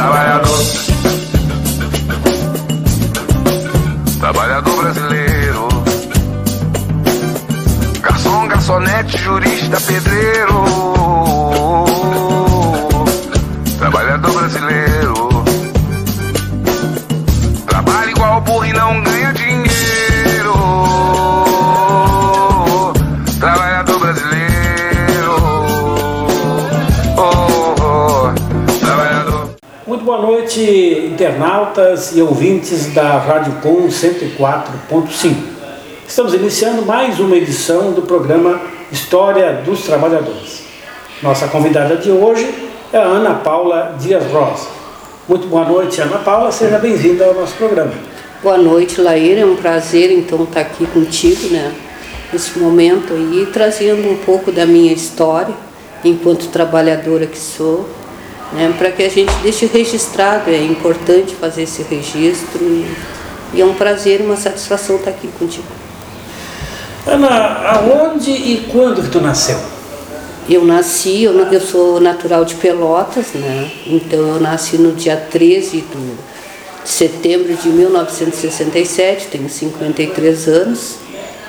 Trabalhador. Trabalhador brasileiro. Garçom, garçonete, jurista, internautas e ouvintes da Rádio Com 104.5. Estamos iniciando mais uma edição do programa História dos Trabalhadores. Nossa convidada de hoje é a Ana Paula Dias Rosa. Muito boa noite, Ana Paula, seja bem-vinda ao nosso programa. Boa noite, Laíra. É um prazer então estar aqui contigo, né? Nesse momento aí, trazendo um pouco da minha história enquanto trabalhadora que sou, né? Para que a gente deixe registrado. É importante fazer esse registro e, e é um prazer e uma satisfação estar aqui contigo. Ana, aonde e quando que tu nasceu? Eu nasci, eu, eu sou natural de Pelotas, né? Então eu nasci no dia 13 do, de setembro de 1967, tenho 53 anos.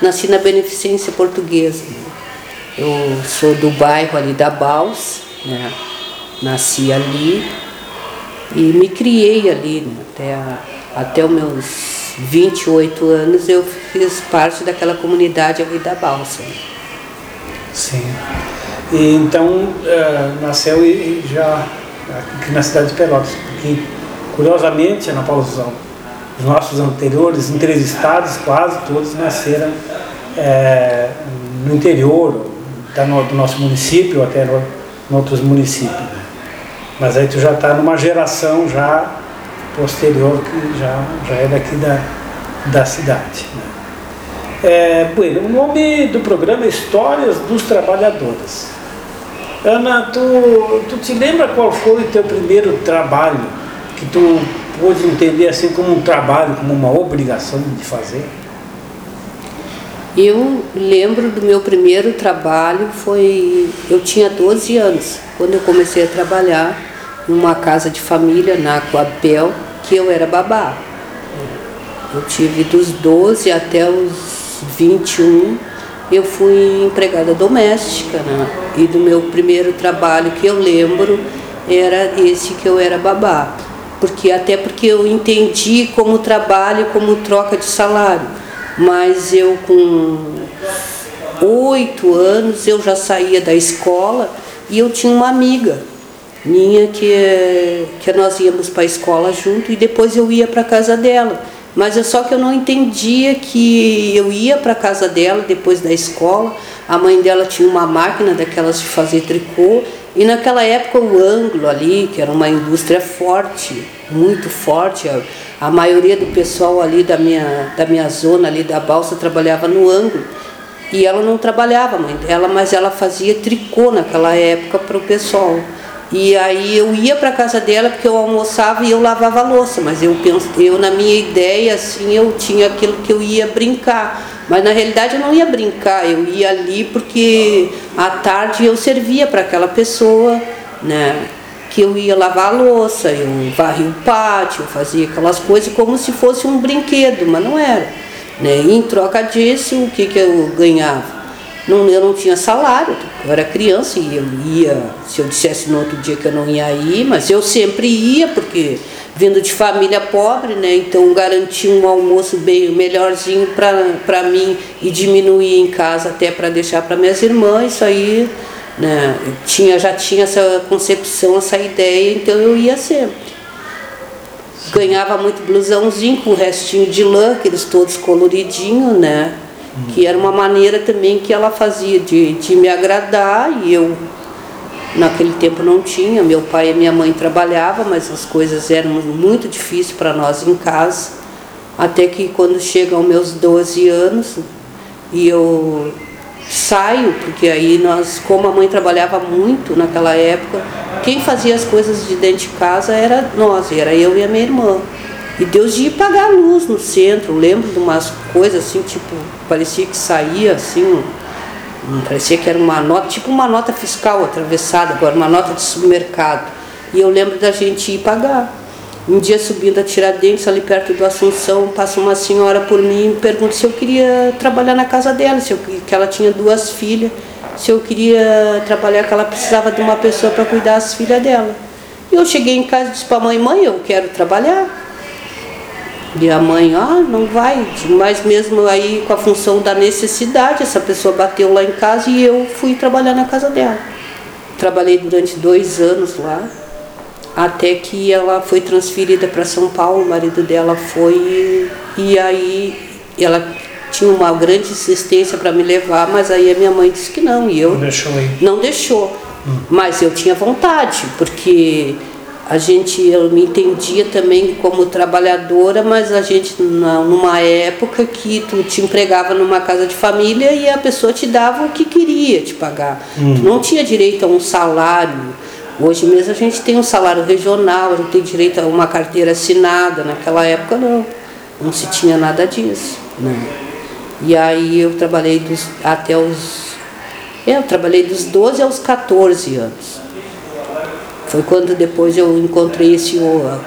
Nasci na Beneficência Portuguesa. Eu sou do bairro ali da Baus, né? Nasci ali e me criei ali né? até, a- até os meus 28 anos eu fiz parte daquela comunidade ali da Balsa. né? Sim. E então eh, nasceu e já aqui na cidade de Pelotas, porque curiosamente, Ana Paula Suzão, os nossos anteriores entrevistados, quase todos nasceram eh, no interior da do nosso município, ou até no, em outros municípios. Mas aí tu já está numa geração já posterior que já, já é daqui da, da cidade. Né? É, bueno, o nome do programa é Histórias dos Trabalhadores. Ana, tu, tu te lembra qual foi o teu primeiro trabalho que tu pôde entender assim como um trabalho, como uma obrigação de fazer? Eu lembro do meu primeiro trabalho, foi. Eu tinha 12 anos, quando eu comecei a trabalhar em uma casa de família na Aquapel, que eu era babá. Eu tive dos 12 até os 21, eu fui empregada doméstica, né? E do meu primeiro trabalho que eu lembro era esse que eu era babá. Porque até porque eu entendi como trabalho, como troca de salário. Mas eu com oito anos eu já saía da escola e eu tinha uma amiga minha que, que nós íamos para a escola junto e depois eu ia para a casa dela. Mas é só que eu não entendia que eu ia para a casa dela depois da escola. A mãe dela tinha uma máquina daquelas de fazer tricô e naquela época o ângulo ali, que era uma indústria forte, muito forte, a, a maioria do pessoal ali da minha, da minha zona ali da balsa trabalhava no ângulo. E ela não trabalhava, mãe dela, mas ela fazia tricô naquela época para o pessoal. E aí eu ia para casa dela porque eu almoçava e eu lavava a louça, mas eu penso, eu na minha ideia assim, eu tinha aquilo que eu ia brincar. Mas na realidade eu não ia brincar, eu ia ali porque à tarde eu servia para aquela pessoa, né? Que eu ia lavar a louça, eu varria o pátio, fazia aquelas coisas como se fosse um brinquedo, mas não era. Né? E em troca disso, o que, que eu ganhava? Não, eu não tinha salário, eu era criança e eu ia, se eu dissesse no outro dia que eu não ia ir, mas eu sempre ia, porque vindo de família pobre, né? Então garantia um almoço bem melhorzinho para mim e diminuir em casa até para deixar para minhas irmãs, isso aí, né? Eu tinha, já tinha essa concepção, essa ideia, então eu ia sempre. Ganhava muito blusãozinho com restinho de lã, aqueles todos coloridinhos, né? Que era uma maneira também que ela fazia de, de me agradar e eu naquele tempo não tinha. Meu pai e minha mãe trabalhavam, mas as coisas eram muito difíceis para nós em casa. Até que quando chegam meus 12 anos e eu saio, porque aí nós, como a mãe trabalhava muito naquela época, quem fazia as coisas de dentro de casa era nós, era eu e a minha irmã. E Deus ia pagar a luz no centro, eu lembro de umas coisas assim, tipo, parecia que saía assim, parecia que era uma nota, tipo uma nota fiscal atravessada, agora uma nota de supermercado. E eu lembro da gente ir pagar. Um dia subindo a Tiradentes, ali perto do Assunção, passa uma senhora por mim e me pergunta se eu queria trabalhar na casa dela, se eu, que ela tinha duas filhas, se eu queria trabalhar, que ela precisava de uma pessoa para cuidar das filhas dela. E eu cheguei em casa e disse para a mãe, mãe, eu quero trabalhar. E a mãe, ah, não vai, mas mesmo aí com a função da necessidade, essa pessoa bateu lá em casa e eu fui trabalhar na casa dela. Trabalhei durante dois anos lá, até que ela foi transferida para São Paulo, o marido dela foi, e aí ela tinha uma grande insistência para me levar, mas aí a minha mãe disse que não, e eu Não deixou não deixou. Mas eu tinha vontade, porque a gente, eu me entendia também como trabalhadora, mas a gente, numa época que tu te empregava numa casa de família e a pessoa te dava o que queria te pagar. Tu não tinha direito a um salário. Hoje mesmo a gente tem um salário regional, a gente tem direito a uma carteira assinada. Naquela época não, não se tinha nada disso. Né? E aí eu trabalhei dos, até os. é, Eu trabalhei dos 12 aos 14 anos. Foi quando depois eu encontrei esse. o-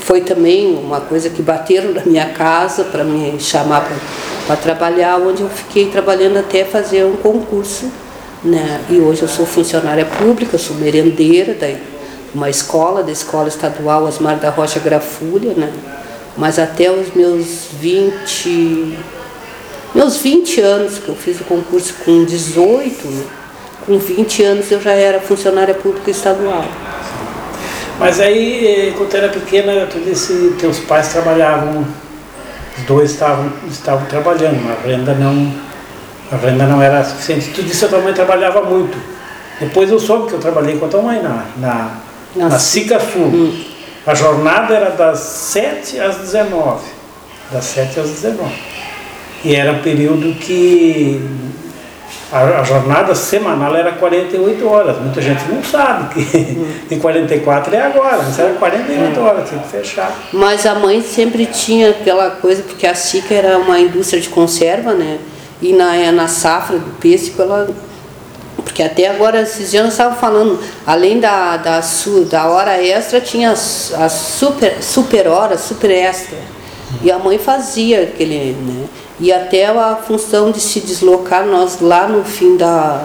Foi também uma coisa que bateram na minha casa para me chamar para trabalhar, onde eu fiquei trabalhando até fazer um concurso. Né? E hoje eu sou funcionária pública, sou merendeira da uma escola, da Escola Estadual Osmar da Rocha Grafulha, né? Mas até os meus 20, meus 20 anos, que eu fiz o concurso com 18, né? com 20 anos eu já era funcionária pública estadual. Mas aí, quando era pequena, tu disse que teus pais trabalhavam, os dois estavam, estavam trabalhando, mas a renda não, a renda não era suficiente. Tu disse que a tua mãe trabalhava muito. Depois eu soube que eu trabalhei com a tua mãe na, na, Na na Sica Sul. A jornada era das 7 às 19. Das 7 às 19. E era um período que a, a jornada semanal era 48 horas. Muita gente não sabe que em 44 é agora, mas era 48 horas, tinha que fechar. Mas a mãe sempre tinha aquela coisa, porque a Sica era uma indústria de conserva, né? E na, na safra do pêssego, ela. Porque até agora, esses dias nós estávamos falando, além da, da, su, da hora extra, tinha as super, super horas, super extra. E a mãe fazia aquele, né? E até a função de se deslocar, nós lá no fim da,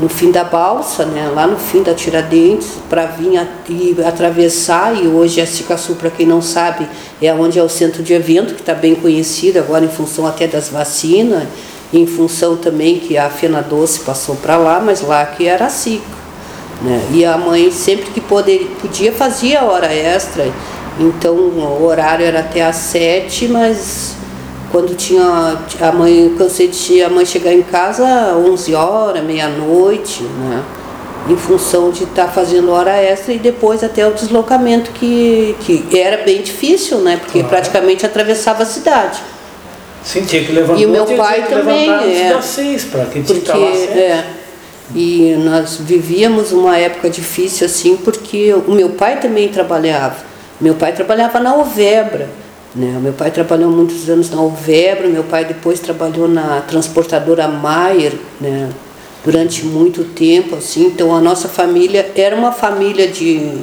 no fim da balsa, né, lá no fim da Tiradentes, para vir e atravessar, e hoje a Cicaçu, para quem não sabe, é onde é o centro de evento, que está bem conhecido agora em função até das vacinas, em função também que a Fena Doce passou para lá, mas lá que era a Cica. Né? E a mãe sempre que poder, podia fazia hora extra, então o horário era até às sete, mas quando tinha a mãe, eu cansei de a mãe chegar em casa 11 horas, meia-noite, né? Em função de estar fazendo hora extra e depois até o deslocamento que, que era bem difícil, né? Porque Claro. praticamente atravessava a cidade. Sim, tinha que levantar. E o meu tinha pai também, é. das seis, para que tinha que Porque cedo. é, e nós vivíamos uma época difícil assim, porque o meu pai também trabalhava. Meu pai trabalhava na Ovebra. Né? Meu pai trabalhou muitos anos na Ovebra, meu pai depois trabalhou na transportadora Maier, né? durante muito tempo, assim. Então a nossa família era uma família de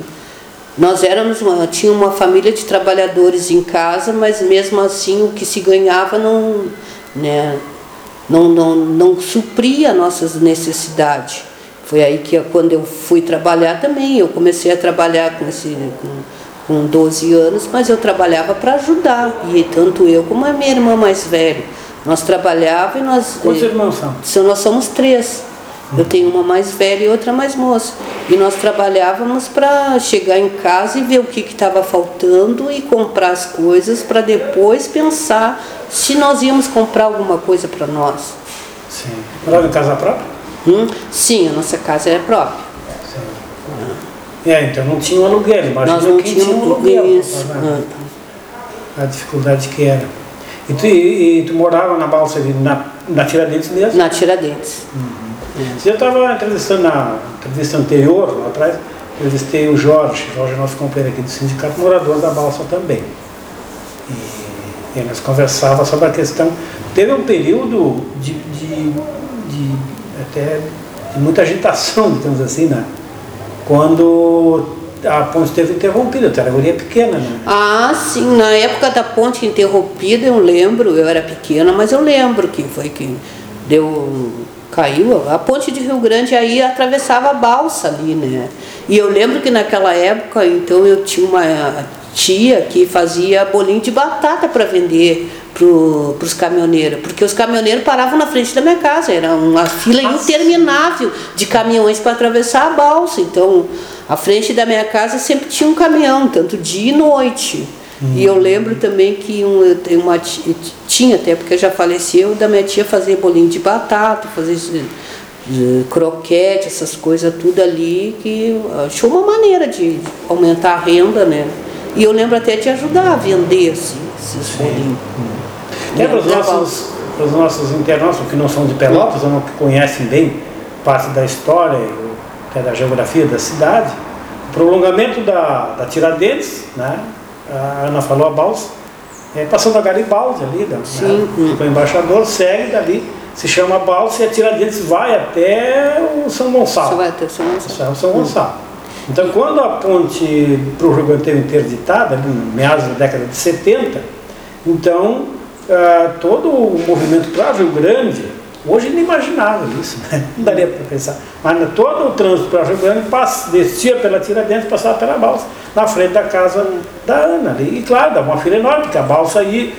nós éramos uma, tinha uma família de trabalhadores em casa, mas mesmo assim o que se ganhava não, né, não, não, não supria nossas necessidades. Foi aí que quando eu fui trabalhar também, eu comecei a trabalhar com, esse, com, com 12 anos, mas eu trabalhava para ajudar, e tanto eu como a minha irmã mais velha. Nós trabalhávamos e nós. Quantos irmãos são? Nós somos três. Eu tenho uma mais velha e outra mais moça. E nós trabalhávamos para chegar em casa e ver o que estava faltando e comprar as coisas para depois pensar se nós íamos comprar alguma coisa para nós. Sim. Morava em casa própria? Hum? Sim, a nossa casa é própria. É, então não tinha um aluguel. Imagina nós não quem tinha um aluguel. isso. né? Ah, A dificuldade que era. E tu, e, e tu morava na balsa ali, na, na Tiradentes mesmo? Na Tiradentes. Eu estava entrevistando na entrevista anterior, lá atrás, entrevistei o Jorge, Jorge é nosso companheiro aqui do sindicato, morador da balsa também. E, e nós conversávamos sobre a questão. Teve um período de, de, de até de muita agitação, digamos assim, né? Quando a ponte esteve interrompida, tu era guria pequena, né? Ah, sim, na época da ponte interrompida eu lembro, eu era pequena, mas eu lembro que foi que deu. caiu. A ponte de Rio Grande aí atravessava a balsa ali, né? E eu lembro que naquela época, então eu tinha uma tia que fazia bolinho de batata para vender para os caminhoneiros, porque os caminhoneiros paravam na frente da minha casa, era uma fila interminável de caminhões para atravessar a balsa. Então, à frente da minha casa sempre tinha um caminhão, tanto dia e noite. Hum. E eu lembro também que um, uma tia, tinha até porque já faleceu, da minha tia fazer bolinho de batata, fazer croquete, essas coisas tudo ali, que achou uma maneira de aumentar a renda, né? E eu lembro até de ajudar a vender assim, esses bolinhos. É para os nossos, os nossos internautas que não são de Pelotas ou não que conhecem bem parte da história até da geografia da cidade, o prolongamento da, da Tiradentes, né? a Ana falou a balsa, é, passando a Garibaldi ali, da, Sim. Né? o embaixador segue dali, se chama balsa e a Tiradentes vai até o São Gonçalo. Vai até São Gonçalo. São Gonçalo. Então, quando a ponte para o Rio Grande teve interditada, meados da década de 70, então ah, todo o movimento para Rio Grande, hoje é inimaginável isso, né? não daria para pensar, mas todo o trânsito para Rio Grande passa, descia pela Tiradentes, passava pela balsa, na frente da casa da Ana ali. E claro, dava uma fila enorme, porque a balsa aí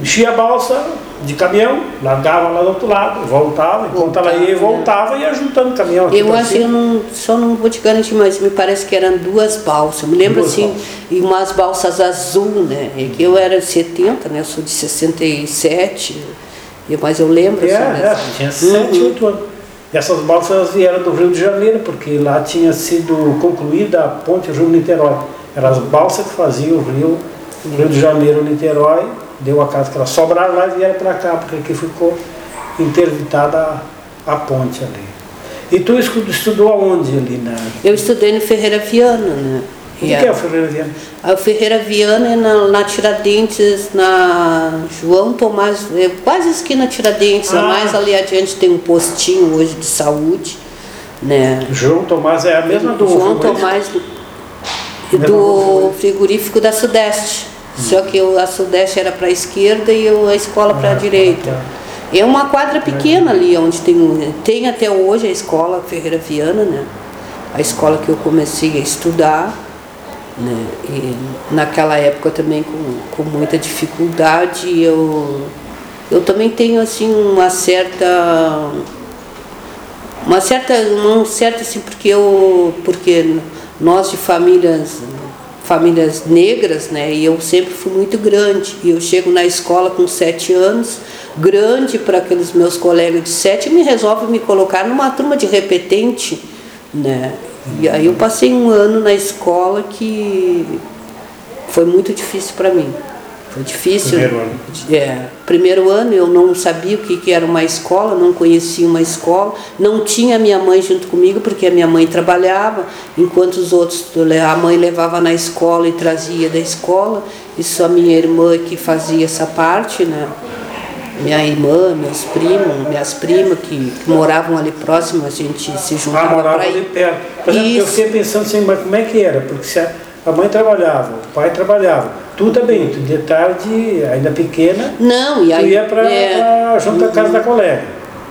enchia a balsa, de caminhão, largava lá do outro lado, voltava, enquanto ela ia e voltava, ia juntando caminhão. Aqui eu acho que eu não, só não vou te garantir, mas me parece que eram duas balsas. Eu me lembro duas assim, balsas. e umas balsas azul, né? Que eu era de 70, né? Eu sou de 67, mas eu lembro. É, assim, é, tinha 7, 8 uhum. anos. E essas balsas vieram do Rio de Janeiro, porque lá tinha sido concluída a ponte Rio-Niterói. Eram as balsas que faziam o Rio, Rio de Janeiro-Niterói deu a casa que elas sobraram lá e vieram para cá, porque aqui ficou interditada a, a ponte ali. E tu estudou aonde ali? Na... Eu estudei no Ferreira Viana, né? O que, é o Ferreira Viana? O Ferreira Viana é na, na Tiradentes, na João Tomás, é quase esquina Tiradentes, ah. mais ali adiante tem um postinho hoje de saúde. Né? João Tomás é a mesma do João Tomás do, do frigorífico da Sudeste. Só que a Sudeste era para a esquerda e a escola para a ah, direita. Tá. É uma quadra pequena ali, onde tem, tem até hoje a escola Ferreira Viana, né? A escola que eu comecei a estudar. Né? E naquela época também com, com muita dificuldade, eu, eu também tenho assim uma certa uma certa não certa assim porque eu porque nós de famílias famílias negras, né? E eu sempre fui muito grande. E eu chego na escola com sete anos, grande para aqueles meus colegas de sete, e me resolve me colocar numa turma de repetente, né? E aí eu passei um ano na escola que foi muito difícil para mim. Foi difícil. Primeiro ano. É, primeiro ano eu não sabia o que, que era uma escola, não conhecia uma escola, não tinha minha mãe junto comigo, porque a minha mãe trabalhava, enquanto os outros, a mãe levava na escola e trazia da escola, e só minha irmã que fazia essa parte, né? Minha irmã, meus primos, minhas primas que, que moravam ali próximo, a gente se juntava. Ah, morava ali perto. Por exemplo, eu fiquei pensando assim, mas como é que era? Porque se a, a mãe trabalhava, o pai trabalhava Tu também, tu de tarde, ainda pequena, não, e aí, tu ia para é, junto à casa da colega.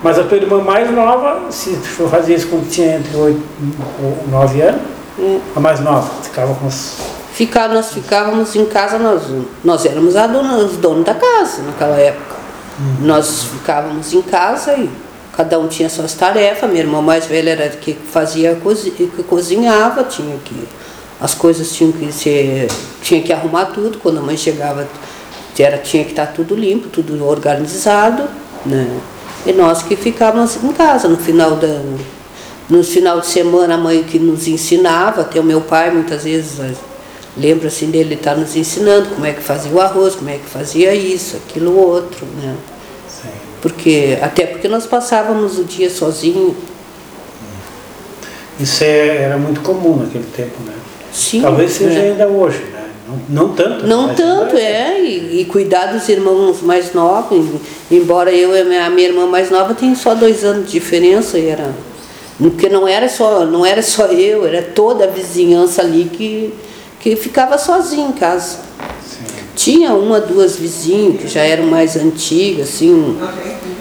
Mas a tua irmã mais nova, se tu fazia isso quando tinha entre 8 e 9 anos, hum. a mais nova, ficava com os... Ficar, nós ficávamos em casa, nós, nós éramos a dona, os donos da casa naquela época. Hum. Nós ficávamos em casa e cada um tinha suas tarefas. Minha irmã mais velha era que fazia, que cozinhava, tinha que as coisas tinham que ser, tinha que arrumar tudo, quando a mãe chegava era, tinha que estar tudo limpo, tudo organizado, né? E nós que ficávamos em casa no final da no final de semana a mãe que nos ensinava, até o meu pai muitas vezes lembra assim dele estar tá nos ensinando como é que fazia o arroz, como é que fazia isso, aquilo outro, né? Sim. Porque até porque nós passávamos o dia sozinho. Isso é, era muito comum naquele tempo, né? Sim, Talvez seja é. ainda hoje, né? Não, não tanto. Não tanto, é. E, e, cuidar dos irmãos mais novos. Embora eu e a minha, a minha irmã mais nova tenham só dois anos de diferença, e era, Porque não era só, não era só eu, era toda a vizinhança ali que, que ficava sozinha em casa. Tinha uma, duas vizinhas que já eram mais antigas, assim,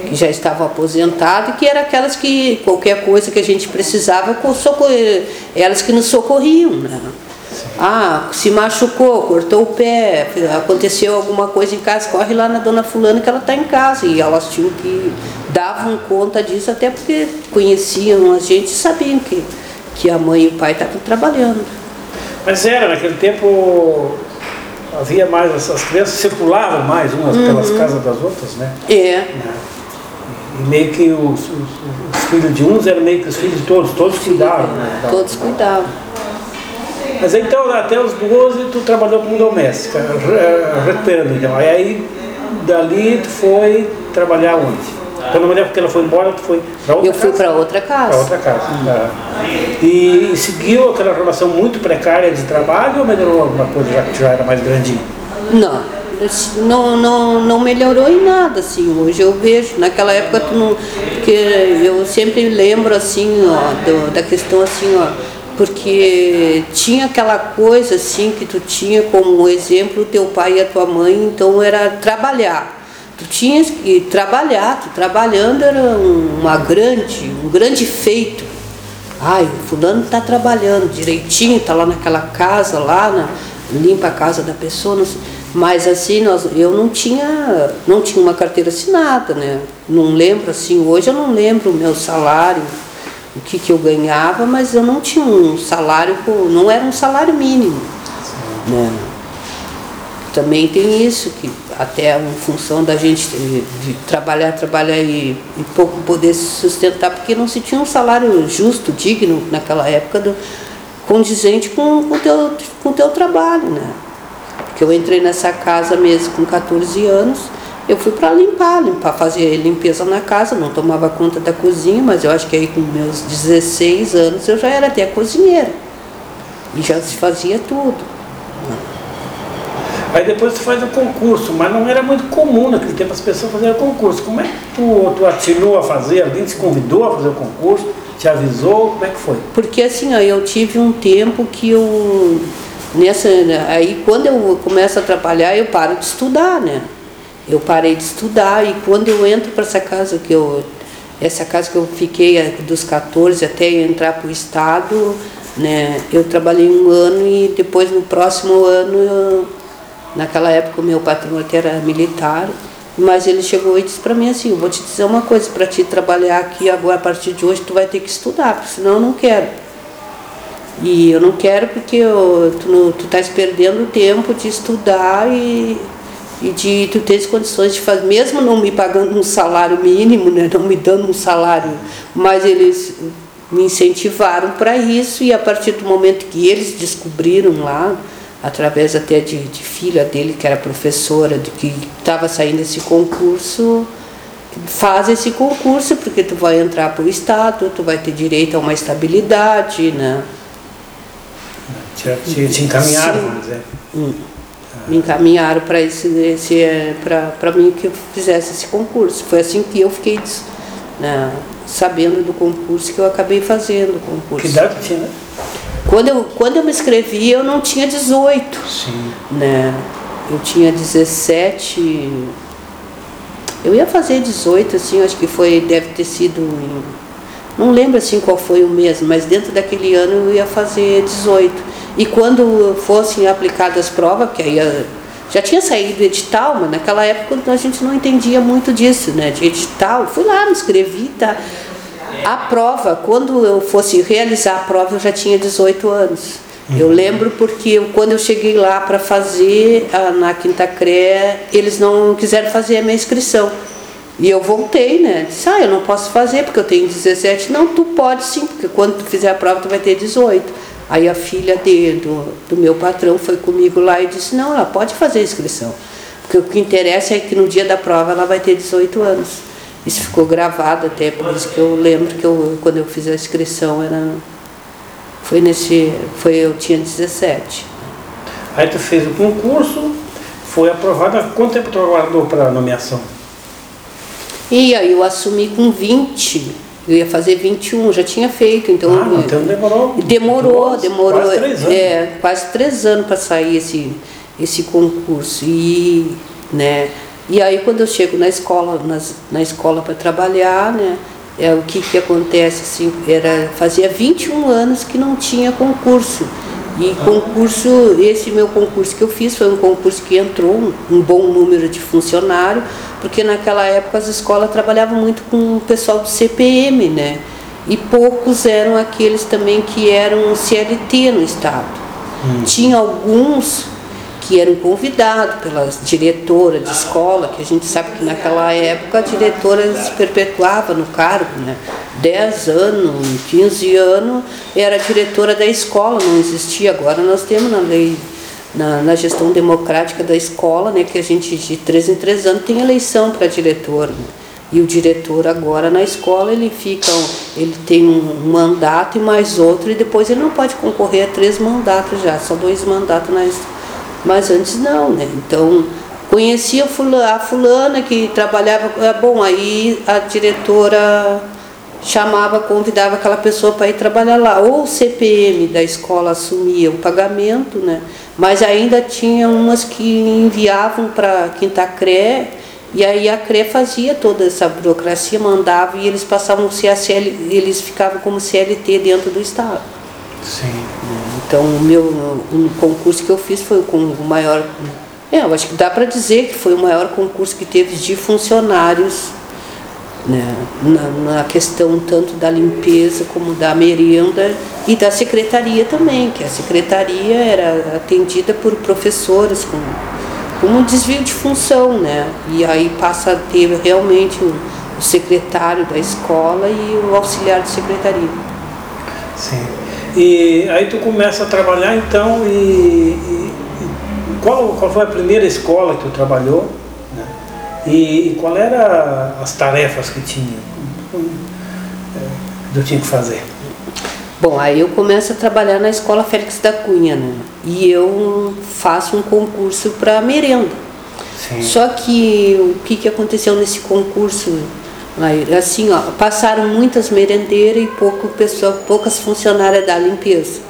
que já estavam aposentadas, e que eram aquelas que qualquer coisa que a gente precisava, socorrer, elas que nos socorriam. Né? Ah, se machucou, cortou o pé, aconteceu alguma coisa em casa, corre lá na dona fulana que ela está em casa. E elas tinham que davam conta disso, até porque conheciam a gente e sabiam que, que a mãe e o pai estavam trabalhando. Mas era, naquele tempo havia mais, as crianças circulavam mais umas uhum. pelas casas das outras, né? É. Né? E meio que os, os, os, filhos de uns eram meio que os filhos de todos, todos cuidavam, né? Todos cuidavam. Mas então, até os 12, tu trabalhou como doméstica, recuperando então. Aí, dali, tu foi trabalhar onde? Quando a mulher porque ela foi embora, tu foi para outra Eu fui para outra casa. Para outra casa. Tá. E seguiu aquela relação muito precária de trabalho ou melhorou alguma coisa já que já era mais grandinho? Não, não, não, não melhorou em nada, assim, hoje eu vejo, naquela época tu não, porque eu sempre lembro assim, ó, do, da questão assim, ó, porque tinha aquela coisa assim que tu tinha como exemplo teu pai e a tua mãe, então era trabalhar. Tu tinhas que trabalhar, tu trabalhando era uma grande, um grande feito. Ai, o fulano está trabalhando direitinho, está lá naquela casa lá, na, limpa a casa da pessoa, mas assim, nós, eu não tinha, não tinha uma carteira assinada, né? Não lembro assim, hoje eu não lembro o meu salário, o que, que eu ganhava, mas eu não tinha um salário, não era um salário mínimo. Né? Também tem isso, que até em função da gente trabalhar, trabalhar e, e pouco poder se sustentar, porque não se tinha um salário justo, digno naquela época, do, condizente com o teu, com teu trabalho, né? Porque eu entrei nessa casa mesmo com 14 anos, eu fui para limpar, limpar, fazer limpeza na casa, não tomava conta da cozinha, mas eu acho que aí com meus 16 anos eu já era até cozinheira. E já se fazia tudo. Aí depois tu faz o concurso, mas não era muito comum naquele tempo as pessoas fazerem concurso. Como é que tu, tu atinou a fazer? Alguém te convidou a fazer o concurso? Te avisou? Como é que foi? Porque assim, ó, eu tive um tempo que eu. Nessa, aí quando eu começo a trabalhar, eu paro de estudar, né? Eu parei de estudar e quando eu entro para essa casa que eu essa casa que eu fiquei é, dos 14 até entrar para o estado, né, eu trabalhei um ano e depois no próximo ano, eu, naquela época o meu patrão até era militar, mas ele chegou e disse para mim assim, vou te dizer uma coisa, para te trabalhar aqui agora a partir de hoje tu vai ter que estudar, porque senão eu não quero. E eu não quero porque eu, tu, tu estás perdendo tempo de estudar e e de tu teres condições de fazer, mesmo não me pagando um salário mínimo, né, não me dando um salário, mas eles me incentivaram para isso e a partir do momento que eles descobriram lá, através até de, de filha dele que era professora, de que estava saindo esse concurso, faz esse concurso porque tu vai entrar para o estado, tu vai ter direito a uma estabilidade, né? Te, te encaminharam, vamos dizer. Hum me encaminharam para esse, esse para mim que eu fizesse esse concurso. Foi assim que eu fiquei né, sabendo do concurso que eu acabei fazendo o concurso. Que idade tinha? Né? Quando eu, quando eu me inscrevi, eu não tinha 18. Sim. Né? Eu tinha 17. Eu ia fazer 18, assim, acho que foi, deve ter sido em, não lembro assim qual foi o mês, mas dentro daquele ano eu ia fazer 18. E quando fossem aplicadas as provas, que aí eh, já tinha saído edital, mas naquela época a gente não entendia muito disso, né? De edital, fui lá, me inscrevi, tá? A prova, quando eu fosse realizar a prova, eu já tinha 18 anos. Eu lembro porque eu, quando eu cheguei lá para fazer a, na Quinta Cré, eles não quiseram fazer a minha inscrição. E eu voltei, né? Disse, ah, eu não posso fazer porque eu tenho 17. Não, tu pode sim, porque quando tu fizer a prova tu vai ter 18. Aí a filha de, do, do meu patrão foi comigo lá e disse, não, ela pode fazer a inscrição. Porque o que interessa é que no dia da prova ela vai ter 18 anos. Isso ficou gravado até, por isso que eu lembro que eu, quando eu fiz a inscrição era. Foi nesse. Foi, eu tinha 17. Aí tu fez o concurso, foi aprovada. Quanto tempo tu aguardou para a nomeação? E aí eu assumi com 20 Eu ia fazer 21, já tinha feito, então. Ah, então demorou. Demorou, duas, demorou. Quase três anos. É, quase três anos para sair esse, esse concurso. E, né, e aí quando eu chego na escola, nas, na escola para trabalhar, né? É, o que, que acontece assim, era, fazia 21 anos que não tinha concurso. E concurso, esse meu concurso que eu fiz foi um concurso que entrou um, um bom número de funcionários, porque naquela época as escolas trabalhavam muito com o pessoal do CPM, né? E poucos eram aqueles também que eram CLT no estado. Hum. Tinha alguns que eram convidados pelas diretoras de escola, que a gente sabe que naquela época a diretora se perpetuava no cargo, né? 10 anos, 15 anos, era diretora da escola, não existia. Agora nós temos na lei, na, na gestão democrática da escola, né, que a gente de três em três anos tem eleição para diretor. Né? E o diretor agora na escola ele fica, ele tem um mandato e mais outro, e depois ele não pode concorrer a três mandatos já, só dois mandatos na escola mas antes não, né? Então, conhecia a fulana que trabalhava, é bom, aí a diretora chamava, convidava aquela pessoa para ir trabalhar lá. Ou o CPM da escola assumia o pagamento, né? Mas ainda tinha umas que enviavam para Quinta Cré, e aí a CRE fazia toda essa burocracia, mandava e eles passavam CL, eles ficavam como CLT dentro do Estado. Sim. Então, o meu um concurso que eu fiz foi com o maior. É, eu acho que dá para dizer que foi o maior concurso que teve de funcionários né, na, na, questão tanto da limpeza como da merenda e da secretaria também, que a secretaria era atendida por professores com, com um desvio de função, né? E aí passa a ter realmente o, o secretário da escola e o auxiliar de secretaria. Sim. E aí tu começa a trabalhar então e, e, e qual, qual foi a primeira escola que tu trabalhou? Né? E, e qual era as tarefas que tinha? Que tu tinha que fazer? Bom, aí eu começo a trabalhar na escola Félix da Cunha, né? E eu faço um concurso para merenda. Sim. Só que o que, que aconteceu nesse concurso? Assim, ó, passaram muitas merendeiras e pouco pessoa, poucas funcionárias da limpeza.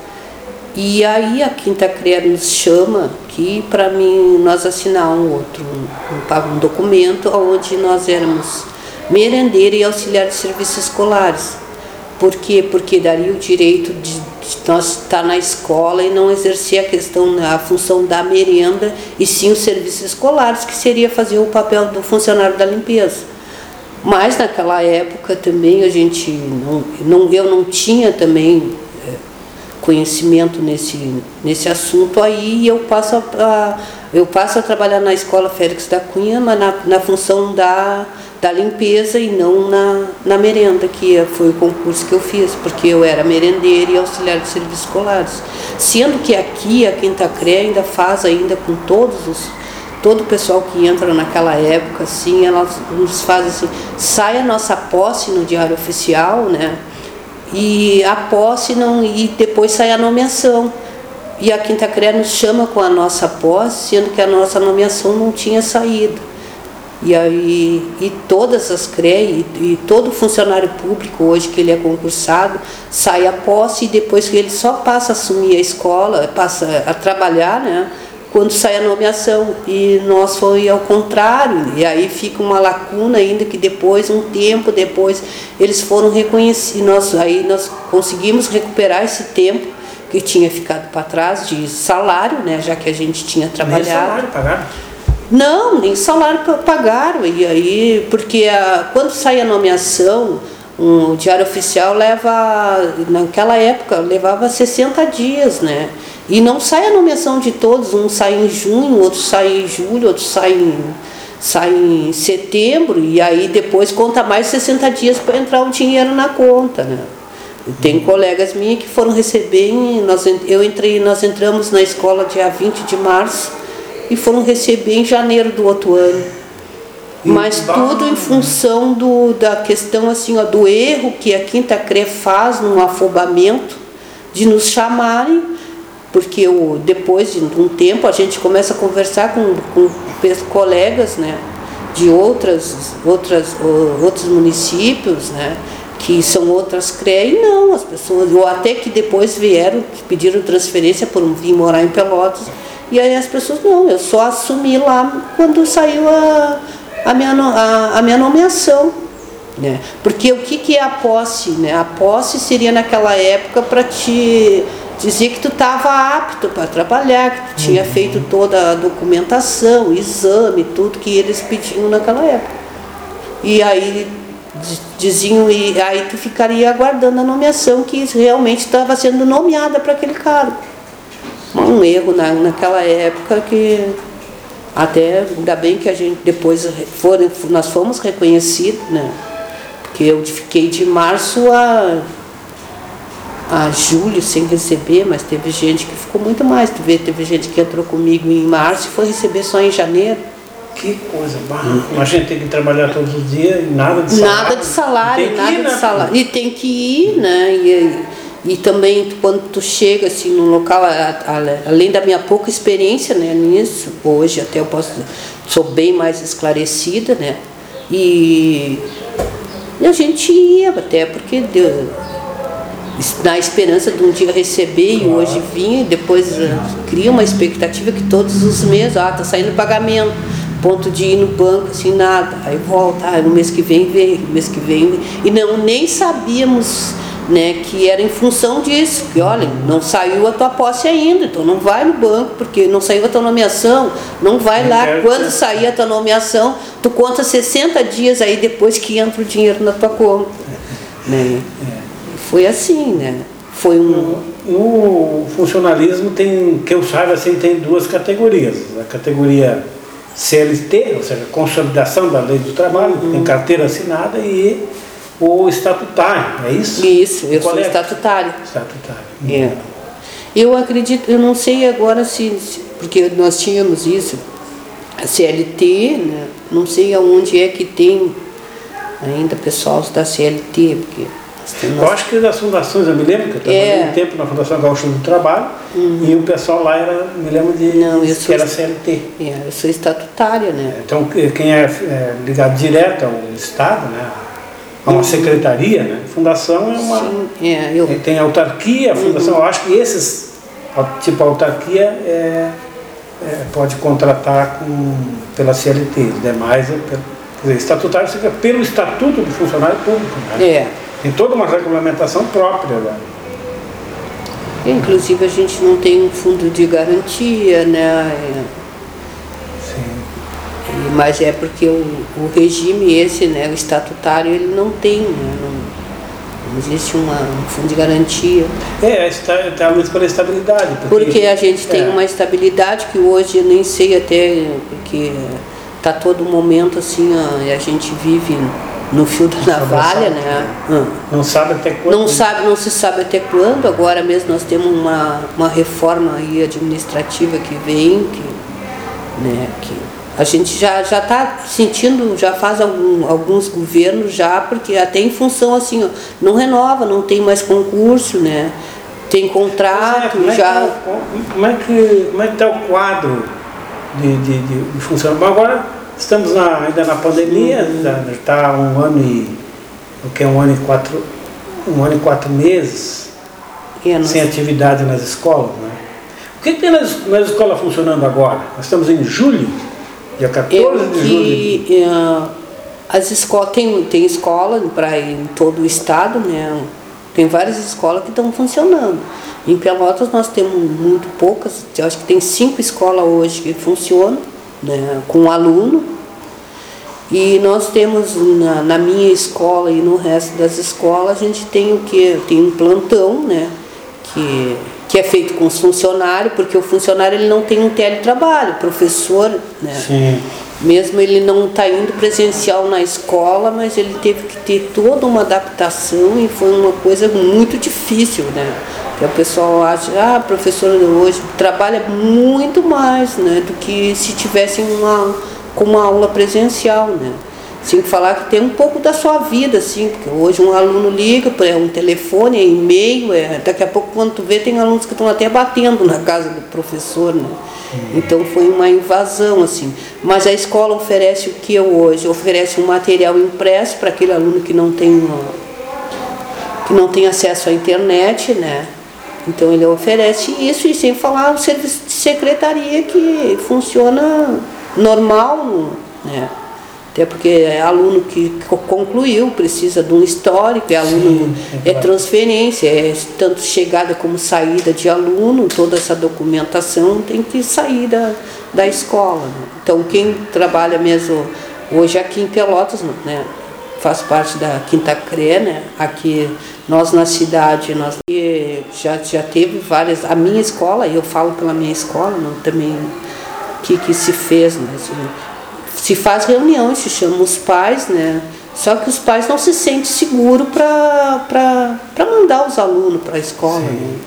E aí a Quinta CREA nos chama que para mim nós assinar um outro um, um documento onde nós éramos merendeira e auxiliar de serviços escolares. Por quê? Porque daria o direito de, de nós estar na escola e não exercer a questão, a função da merenda, e sim os serviços escolares, que seria fazer o papel do funcionário da limpeza. Mas naquela época também a gente não, não eu não tinha também é, conhecimento nesse, nesse assunto aí eu passo a, eu passo a trabalhar na escola Félix da Cunha, mas na, na função da, da limpeza e não na, na merenda, que foi o concurso que eu fiz, porque eu era merendeira e auxiliar de serviços escolares. Sendo que aqui a Quinta CRE ainda faz ainda com todos os todo o pessoal que entra naquela época, assim, elas nos fazem assim, sai a nossa posse no diário oficial, né? E a posse não e depois sai a nomeação. E a Quinta CRE nos chama com a nossa posse, sendo que a nossa nomeação não tinha saído. E aí e todas as CRE e, e todo funcionário público hoje que ele é concursado sai a posse e depois que ele só passa a assumir a escola, passa a trabalhar, né? Quando sai a nomeação. E nós foi ao contrário, e aí fica uma lacuna ainda que depois, um tempo depois, eles foram reconhecidos. Nós, aí nós conseguimos recuperar esse tempo que tinha ficado para trás de salário, né, já que a gente tinha trabalhado. Nem salário pagaram? Não, nem salário pagaram. E aí, porque a, quando sai a nomeação, um, o diário oficial leva, naquela época, levava 60 dias, né? E não sai a nomeação de todos, um sai em junho, outro sai em julho, outro sai em, sai em setembro, e aí depois conta mais 60 dias para entrar o dinheiro na conta. Né? Tem colegas minhas que foram receber, nós, eu entrei, nós entramos na escola dia 20 de março e foram receber em janeiro do outro ano. Mas tudo em função do, da questão assim, ó, do erro que a Quinta CRE faz no afobamento de nos chamarem porque eu, depois de um tempo a gente começa a conversar com, com colegas né, de outras, outras, outros municípios, né, que são outras CREA, e não, as pessoas, ou até que depois vieram, que pediram transferência por vir morar em Pelotas, e aí as pessoas, não, eu só assumi lá quando saiu a, a, minha, a, a minha nomeação. Né? Porque o que, que é a posse? Né? A posse seria naquela época para te dizer que tu estava apto para trabalhar, que tu tinha uhum. feito toda a documentação, exame, tudo que eles pediam naquela época. E aí diziam, e aí tu ficaria aguardando a nomeação que realmente estava sendo nomeada para aquele cargo. Um erro na, naquela época que até ainda bem que a gente depois foram, nós fomos reconhecidos, né? Porque eu fiquei de março a, a julho sem receber, mas teve gente que ficou muito mais. Tu vê, teve gente que entrou comigo em março e foi receber só em janeiro. Que coisa, a gente tem que trabalhar todos os dias e nada de salário. Nada de salário, nada ir, de né? salário. E tem que ir, né? E, e também quando tu chega assim no local, além da minha pouca experiência né, nisso, hoje até eu posso sou bem mais esclarecida, né? E, e a gente ia até porque deu, na esperança de um dia receber e hoje e depois uh, cria uma expectativa que todos os meses, ah, tá saindo pagamento ponto de ir no banco, assim, nada. Aí volta, ah, no mês que vem vem, no mês que vem. E não, nem sabíamos né, que era em função disso, que olha, não saiu a tua posse ainda, então não vai no banco, porque não saiu a tua nomeação, não vai lá, quando sair a tua nomeação, tu conta 60 dias aí depois que entra o dinheiro na tua conta. Né? Foi assim, né? Foi um. No funcionalismo tem, que eu saiba assim, tem duas categorias. A categoria CLT, ou seja, consolidação da lei do trabalho, uhum. tem carteira assinada e o estatutário, é isso? Isso, eu sou é? estatutário. Estatutário. É. Eu acredito, eu não sei agora se, se, porque nós tínhamos isso, a CLT, né? não sei aonde é que tem ainda pessoal da CLT, porque eu acho que das fundações, eu me lembro que eu trabalhei é. um tempo na Fundação Gaúcho do Trabalho uhum. e o pessoal lá era, me lembro de Não, eu que era CLT. É, eu sou estatutária, né? Então quem é, é ligado direto ao Estado, né? A uma uhum. secretaria, né? Fundação é uma. Sim, é, eu... Tem autarquia, a fundação, uhum. eu acho que esses, tipo autarquia, é, é, pode contratar com, pela CLT, os demais é pelo, quer dizer, estatutário fica pelo Estatuto do Funcionário Público. Né? É. Tem toda uma regulamentação própria lá. Inclusive a gente não tem um fundo de garantia, né? Sim. Mas é porque o, o regime esse, né, o estatutário, ele não tem, né? Não, existe uma, um fundo de garantia. É, está tá muito pela estabilidade. Porque, porque a gente tem é. uma estabilidade que hoje eu nem sei até, porque está todo momento assim, a, a gente vive no fio da navalha, né? Não sabe até quando. Não sabe, não se sabe até quando. Agora mesmo nós temos uma, uma reforma aí administrativa que vem, que, né, que a gente já já está sentindo, já faz algum, alguns governos já, porque até em função assim, ó, não renova, não tem mais concurso, né? Tem contrato, é, como já. É que, tá como é que como é que está o quadro de, de, de, de funcionamento? Agora Estamos na, ainda na pandemia, está um ano e. o que é um ano e quatro, um ano e quatro meses sem atividade nas escolas. Né? O que, que tem nas, nas escolas funcionando agora? Nós estamos em julho, dia 14 Eu de que, julho. Uh, as escolas, tem, tem escola para em todo o estado, né? Tem várias escolas que estão funcionando. Em Pelotas nós temos muito poucas, acho que tem cinco escolas hoje que funcionam né, com um aluno. E nós temos na, na, minha escola e no resto das escolas, a gente tem o que? Tem um plantão, né? Que, que é feito com os funcionários, porque o funcionário ele não tem um teletrabalho, o professor, né? Sim. Mesmo ele não está indo presencial na escola, mas ele teve que ter toda uma adaptação e foi uma coisa muito difícil, né? Que o pessoal acha, ah, a professora hoje trabalha muito mais né, do que se tivesse uma, com uma aula presencial. Né? Sem falar que tem um pouco da sua vida, assim, porque hoje um aluno liga, é um telefone, é e-mail, é, daqui a pouco quando tu vê tem alunos que estão até batendo na casa do professor, né? Então foi uma invasão, assim. Mas a escola oferece o que hoje? Oferece um material impresso para aquele aluno que não tem que não tem acesso à internet, né? Então ele oferece isso e sem falar o serviço de secretaria que funciona normal, né? Até porque é aluno que concluiu, precisa de um histórico, é aluno, Sim, é, é transferência, é tanto chegada como saída de aluno, toda essa documentação tem que sair da, da escola. Né? Então quem trabalha mesmo hoje aqui em Pelotas, né? Faz parte da Quinta CRE, né? aqui nós na cidade, nós já, já teve várias, a minha escola, eu falo pela minha escola, não, também que, que se fez, né? Se faz reuniões, se chama os pais, né? Só que os pais não se sentem seguros para mandar os alunos para a escola. Né?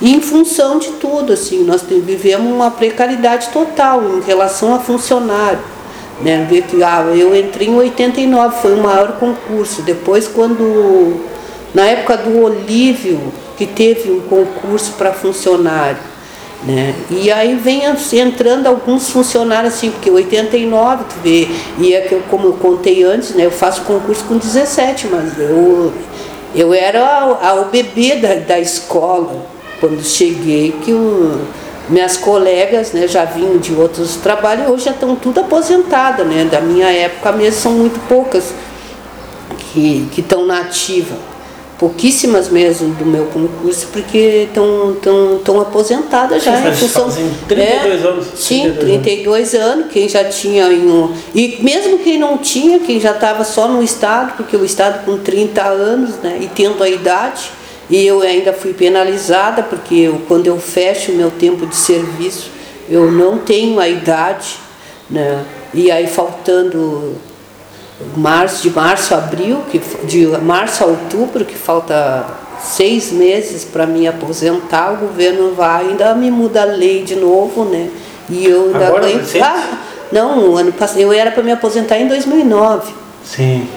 E em função de tudo, assim, nós vivemos uma precariedade total em relação a funcionário. Né? Ah, eu entrei em 89, foi o maior concurso. Depois quando, na época do Olívio, que teve um concurso para funcionário, né? E aí vem entrando alguns funcionários assim, porque 89, tu vê, e é que eu, como eu contei antes, né, eu faço concurso com 17, mas eu, eu era a, o bebê da, da escola quando cheguei, que o, minhas colegas né, já vinham de outros trabalhos e hoje já estão tudo aposentadas, né? Da minha época mesmo são muito poucas que estão na ativa pouquíssimas mesmo do meu concurso, porque estão tão, tão aposentadas já. Em função, 32 é, anos. Sim, 32 anos. anos, quem já tinha em um, E mesmo quem não tinha, quem já estava só no Estado, porque o Estado com 30 anos, né, e tendo a idade, e eu ainda fui penalizada, porque eu, quando eu fecho o meu tempo de serviço, eu não tenho a idade, né? E aí faltando março, de março a abril, que, de março a outubro, que falta seis meses para me aposentar, o governo vai ainda me muda a lei de novo, né? E eu ainda Agora. Ah, não, ano passado eu era para me aposentar em 2009. Sim.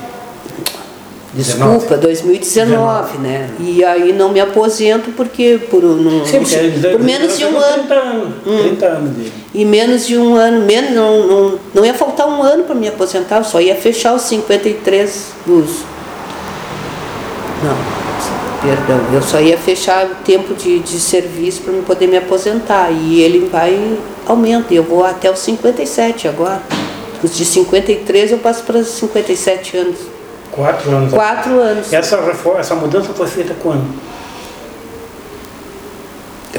Desculpa, 2019, 19. né? E aí não me aposento porque por, não, Sim, porque por menos de um ano. 30 anos, 30 hum, anos dele. E menos de um ano, menos, não, não, não ia faltar um ano para me aposentar, eu só ia fechar os 53 dos. Não, perdão, eu só ia fechar o tempo de, de serviço para me poder me aposentar. E ele vai aumenta, eu vou até os 57 agora. Os de 53 eu passo para os 57 anos. Quatro anos. Quatro anos. Essa, reforma, essa mudança foi feita quando?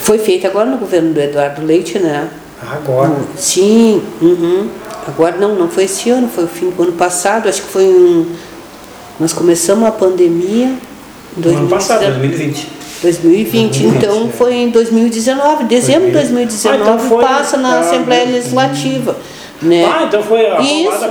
Foi feita agora no governo do Eduardo Leite, né? Agora? sim, uhum. agora não, não foi esse ano, foi o fim do ano passado, acho que foi um. Nós começamos a pandemia em 2019. ano passado, 2020. 2020, 2020 então é. foi em 2019, dezembro de 2019 ah, então passa na Assembleia Legislativa. Né? Ah, então foi aprovada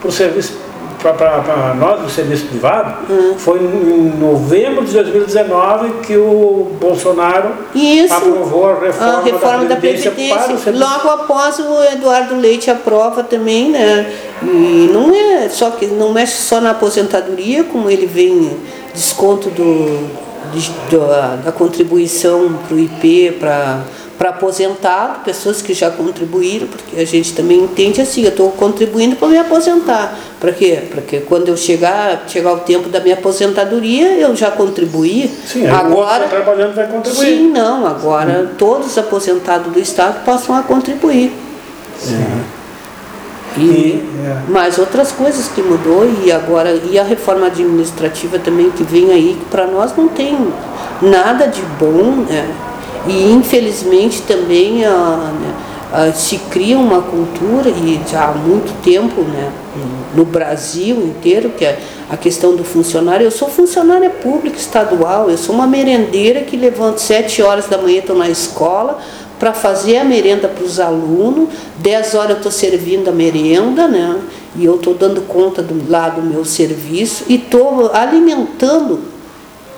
para o serviço para nós do serviço privado, hum. foi em novembro de 2019 que o Bolsonaro Isso, aprovou a reforma, a reforma da, Previdência da Previdência. Logo após o Eduardo Leite aprova também, né? E não é só que não mexe só na aposentadoria, como ele vem desconto do, da, da contribuição para o IP, para para aposentado, pessoas que já contribuíram, porque a gente também entende assim, eu estou contribuindo para me aposentar. Para quê? Para que quando eu chegar, chegar o tempo da minha aposentadoria, eu já contribuí. Sim, agora tá trabalhando vai contribuir. Sim, não, agora sim. todos os aposentados do Estado passam a contribuir. Sim. E, e é. mais outras coisas que mudou e agora e a reforma administrativa também que vem aí que para nós não tem nada de bom né? E infelizmente também a, né, a, se cria uma cultura, e já há muito tempo né, no Brasil inteiro, que é a questão do funcionário. Eu sou funcionária pública estadual, eu sou uma merendeira que levanto sete horas da manhã, estou na escola para fazer a merenda para os alunos, dez horas eu estou servindo a merenda, né? E eu estou dando conta do, lá do meu serviço e estou alimentando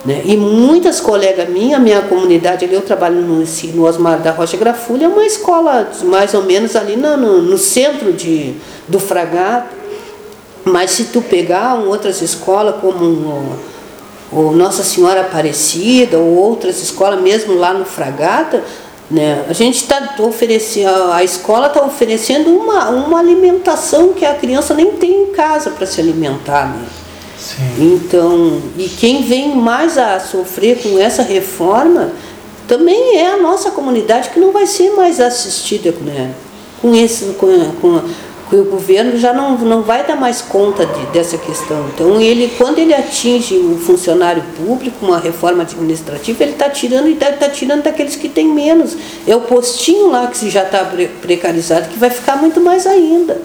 né? E muitas colegas minhas, minha comunidade ali, eu trabalho no, no Osmar da Rocha Grafulha, é uma escola mais ou menos ali no, no, no centro de, do Fragato. Mas se tu pegar outras escolas como o, Nossa Senhora Aparecida ou outras escolas mesmo lá no Fragata, né? A gente está oferecendo, a escola está oferecendo uma, uma alimentação que a criança nem tem em casa para se alimentar. Né? Sim. Então, e quem vem mais a sofrer com essa reforma também é a nossa comunidade que não vai ser mais assistida né? com, esse, com, com, que o governo já não, não vai dar mais conta de, dessa questão. Então, ele, quando ele atinge o funcionário público, uma reforma administrativa, ele está tirando e está tá tirando daqueles que têm menos. É o postinho lá que já está precarizado, que vai ficar muito mais ainda.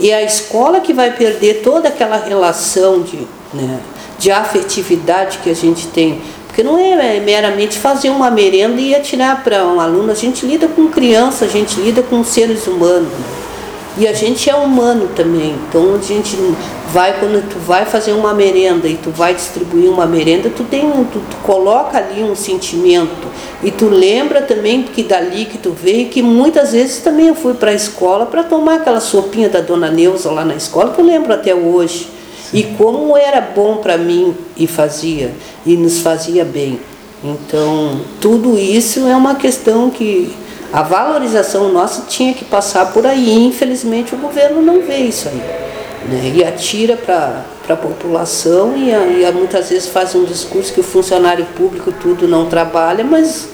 E a escola que vai perder toda aquela relação de, né, de afetividade que a gente tem. Porque não é meramente fazer uma merenda e atirar para um aluno. A gente lida com criança, a gente lida com seres humanos. Né? E a gente é humano também. Então a gente vai, quando tu vai fazer uma merenda e tu vai distribuir uma merenda, tu tem tu, tu coloca ali um sentimento. E tu lembra também que dali que tu veio, que muitas vezes também eu fui para a escola para tomar aquela sopinha da dona Neuza lá na escola, que eu lembro até hoje. E como era bom para mim e fazia, e nos fazia bem. Então, tudo isso é uma questão que a valorização nossa tinha que passar por aí. Infelizmente o governo não vê isso aí. Né? E atira para a população e, a, e muitas vezes faz um discurso que o funcionário público tudo não trabalha, mas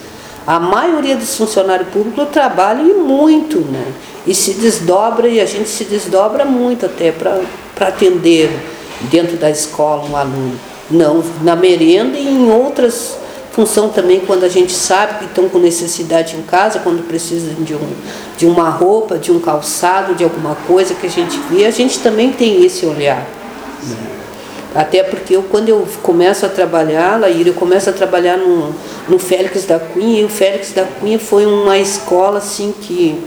a maioria dos funcionários públicos trabalha e muito, né? E se desdobra, e a gente se desdobra muito até para atender dentro da escola um aluno. Não, na merenda e em outras função também quando a gente sabe que estão com necessidade em casa, quando precisam de, um, de uma roupa, de um calçado, de alguma coisa que a gente vê, a gente também tem esse olhar. Né? Até porque eu, quando eu começo a trabalhar, Laíra, eu começo a trabalhar no, no Félix da Cunha, e o Félix da Cunha foi uma escola assim que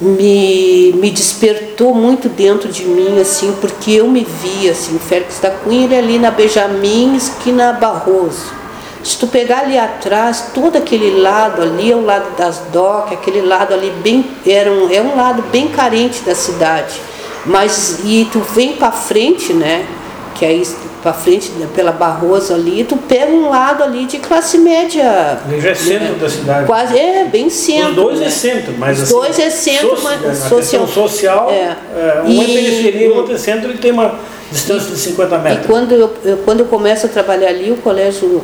me, me despertou muito dentro de mim, assim, porque eu me via, assim, o Félix da Cunha, ele é ali na Benjamin, esquina Barroso. Se tu pegar ali atrás, todo aquele lado ali é o lado das docas, aquele lado ali bem era um, é um lado bem carente da cidade. Mas e tu vem para frente, né? Que aí para frente pela Barroso ali, tu pega um lado ali de classe média. Ele já é centro né? da cidade. Quase é bem centro. Os dois é né? é centro, mas Os assim, dois é centro, mas social. social é. é um é periferia, o outro é centro e tem uma distância e, de 50 metros. E quando eu, eu, quando eu começo a trabalhar ali, o colégio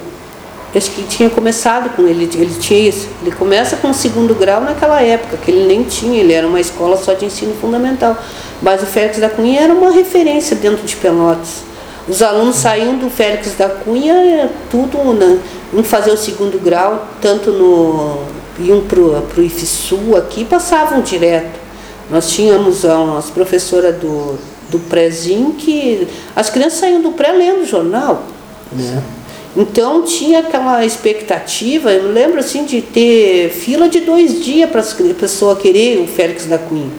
acho que tinha começado com ele, ele tinha isso. Ele começa com o segundo grau naquela época, que ele nem tinha, ele era uma escola só de ensino fundamental. Mas o Félix da Cunha era uma referência dentro de Pelotas. Os alunos saíam do Félix da Cunha, tudo, né, iam fazer o segundo grau, tanto no. iam para o IFSU aqui, passavam direto. Nós tínhamos as professoras do, do prézinho que. As crianças saíam do pré lendo jornal. Né? Então tinha aquela expectativa, eu lembro assim de ter fila de dois dias para a pessoa querer o Félix da Cunha.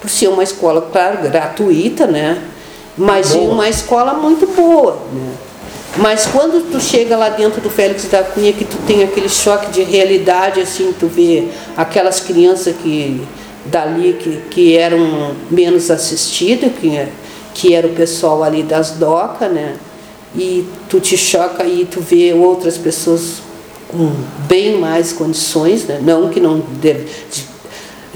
Por ser uma escola, claro, gratuita, né? Mas boa. uma escola muito boa. Né? Mas quando tu chega lá dentro do Félix da Cunha, que tu tem aquele choque de realidade, assim, tu vê aquelas crianças que dali que, que eram menos assistidas, que, que era o pessoal ali das docas, né? e tu te choca e tu vê outras pessoas com bem mais condições, né? não que não deve,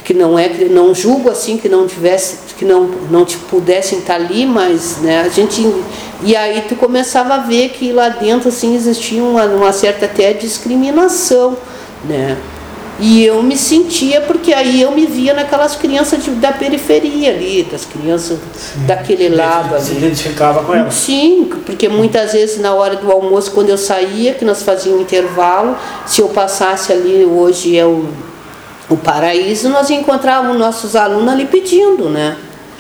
que não é que não julgo assim que não tivesse que não não te pudessem estar ali, mas né, a gente e aí tu começava a ver que lá dentro assim existia uma, uma certa até discriminação, né? E eu me sentia, porque aí eu me via naquelas crianças de, da periferia ali, das crianças Sim. daquele lado ali. Se identificava com elas? Sim, porque muitas vezes na hora do almoço, quando eu saía, que nós fazíamos um intervalo, se eu passasse ali, hoje é o, o paraíso, nós encontrávamos nossos alunos ali pedindo, né?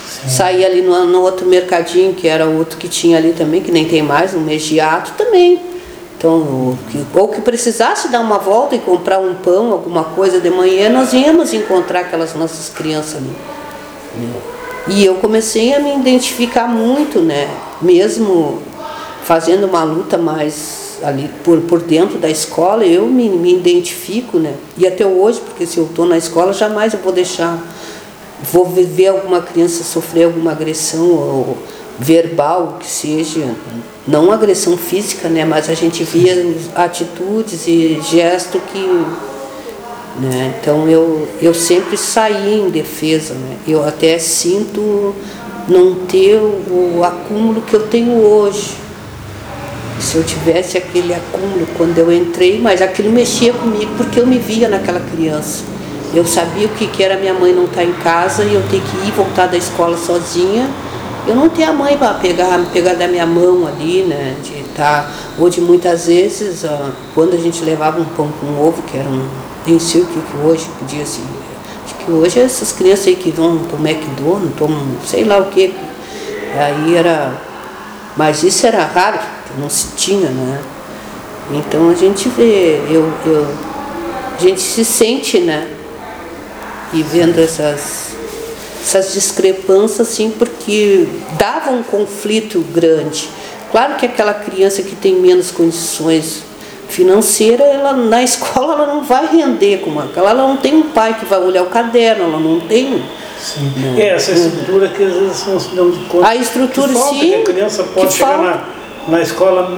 Sim. Saía ali no, no outro mercadinho, que era outro que tinha ali também, que nem tem mais, no Mediato também então, ou que precisasse dar uma volta e comprar um pão, alguma coisa de manhã, nós íamos encontrar aquelas nossas crianças ali. E eu comecei a me identificar muito, né? Mesmo fazendo uma luta mais ali por, por dentro da escola, eu me, me identifico, né? E até hoje, porque se eu estou na escola, jamais eu vou deixar, vou ver alguma criança sofrer alguma agressão ou verbal, que seja, não agressão física, né, mas a gente via atitudes e gestos que. Né, então eu, eu sempre saí em defesa. Né, eu até sinto não ter o acúmulo que eu tenho hoje. Se eu tivesse aquele acúmulo quando eu entrei, mas aquilo mexia comigo porque eu me via naquela criança. Eu sabia o que, era minha mãe não estar em casa e eu ter que ir voltar da escola sozinha. Eu não ter a mãe para pegar, pegar da minha mão ali, né? De estar, tá, ou de muitas vezes, ó, quando a gente levava um pão com ovo, que era um princípio que hoje podia assim. Acho que hoje essas crianças aí que vão o McDonald's, tomam sei lá o que. Aí era. Mas isso era raro, não se tinha, né? Então a gente vê, eu, eu, a gente se sente, né? E vendo essas, essas discrepâncias, assim, porque dava um conflito grande. Claro que aquela criança que tem menos condições financeiras, ela, na escola ela não vai render como aquela, ela não tem um pai que vai olhar o caderno, ela não tem. Sim. Né? É, essa estrutura que às vezes não se dão conta. A estrutura que falta, sim. Que a criança pode chegar na, na escola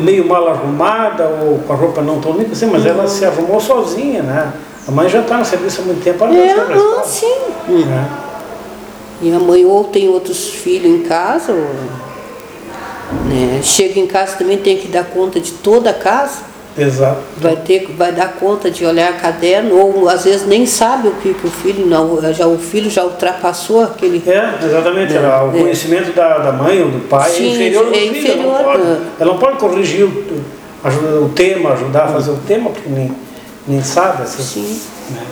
meio mal arrumada ou com a roupa não tão limpa, assim, mas ela se arrumou sozinha, né? A mãe já está no serviço há muito tempo, ela é, não ah, sim. É. E a mãe ou tem outros filhos em casa, ou né? Chega em casa também tem que dar conta de toda a casa. Exato. Vai ter vai dar conta de olhar caderno ou às vezes nem sabe o que, que o filho não já o filho já ultrapassou aquele. É exatamente. Né? O é. conhecimento da, da mãe ou do pai é Sim, é inferior ao é filho. Inferior, ela, não pode, né? ela não pode corrigir o, o tema, ajudar a fazer o tema porque nem, nem sabe. Assim, Sim. Né?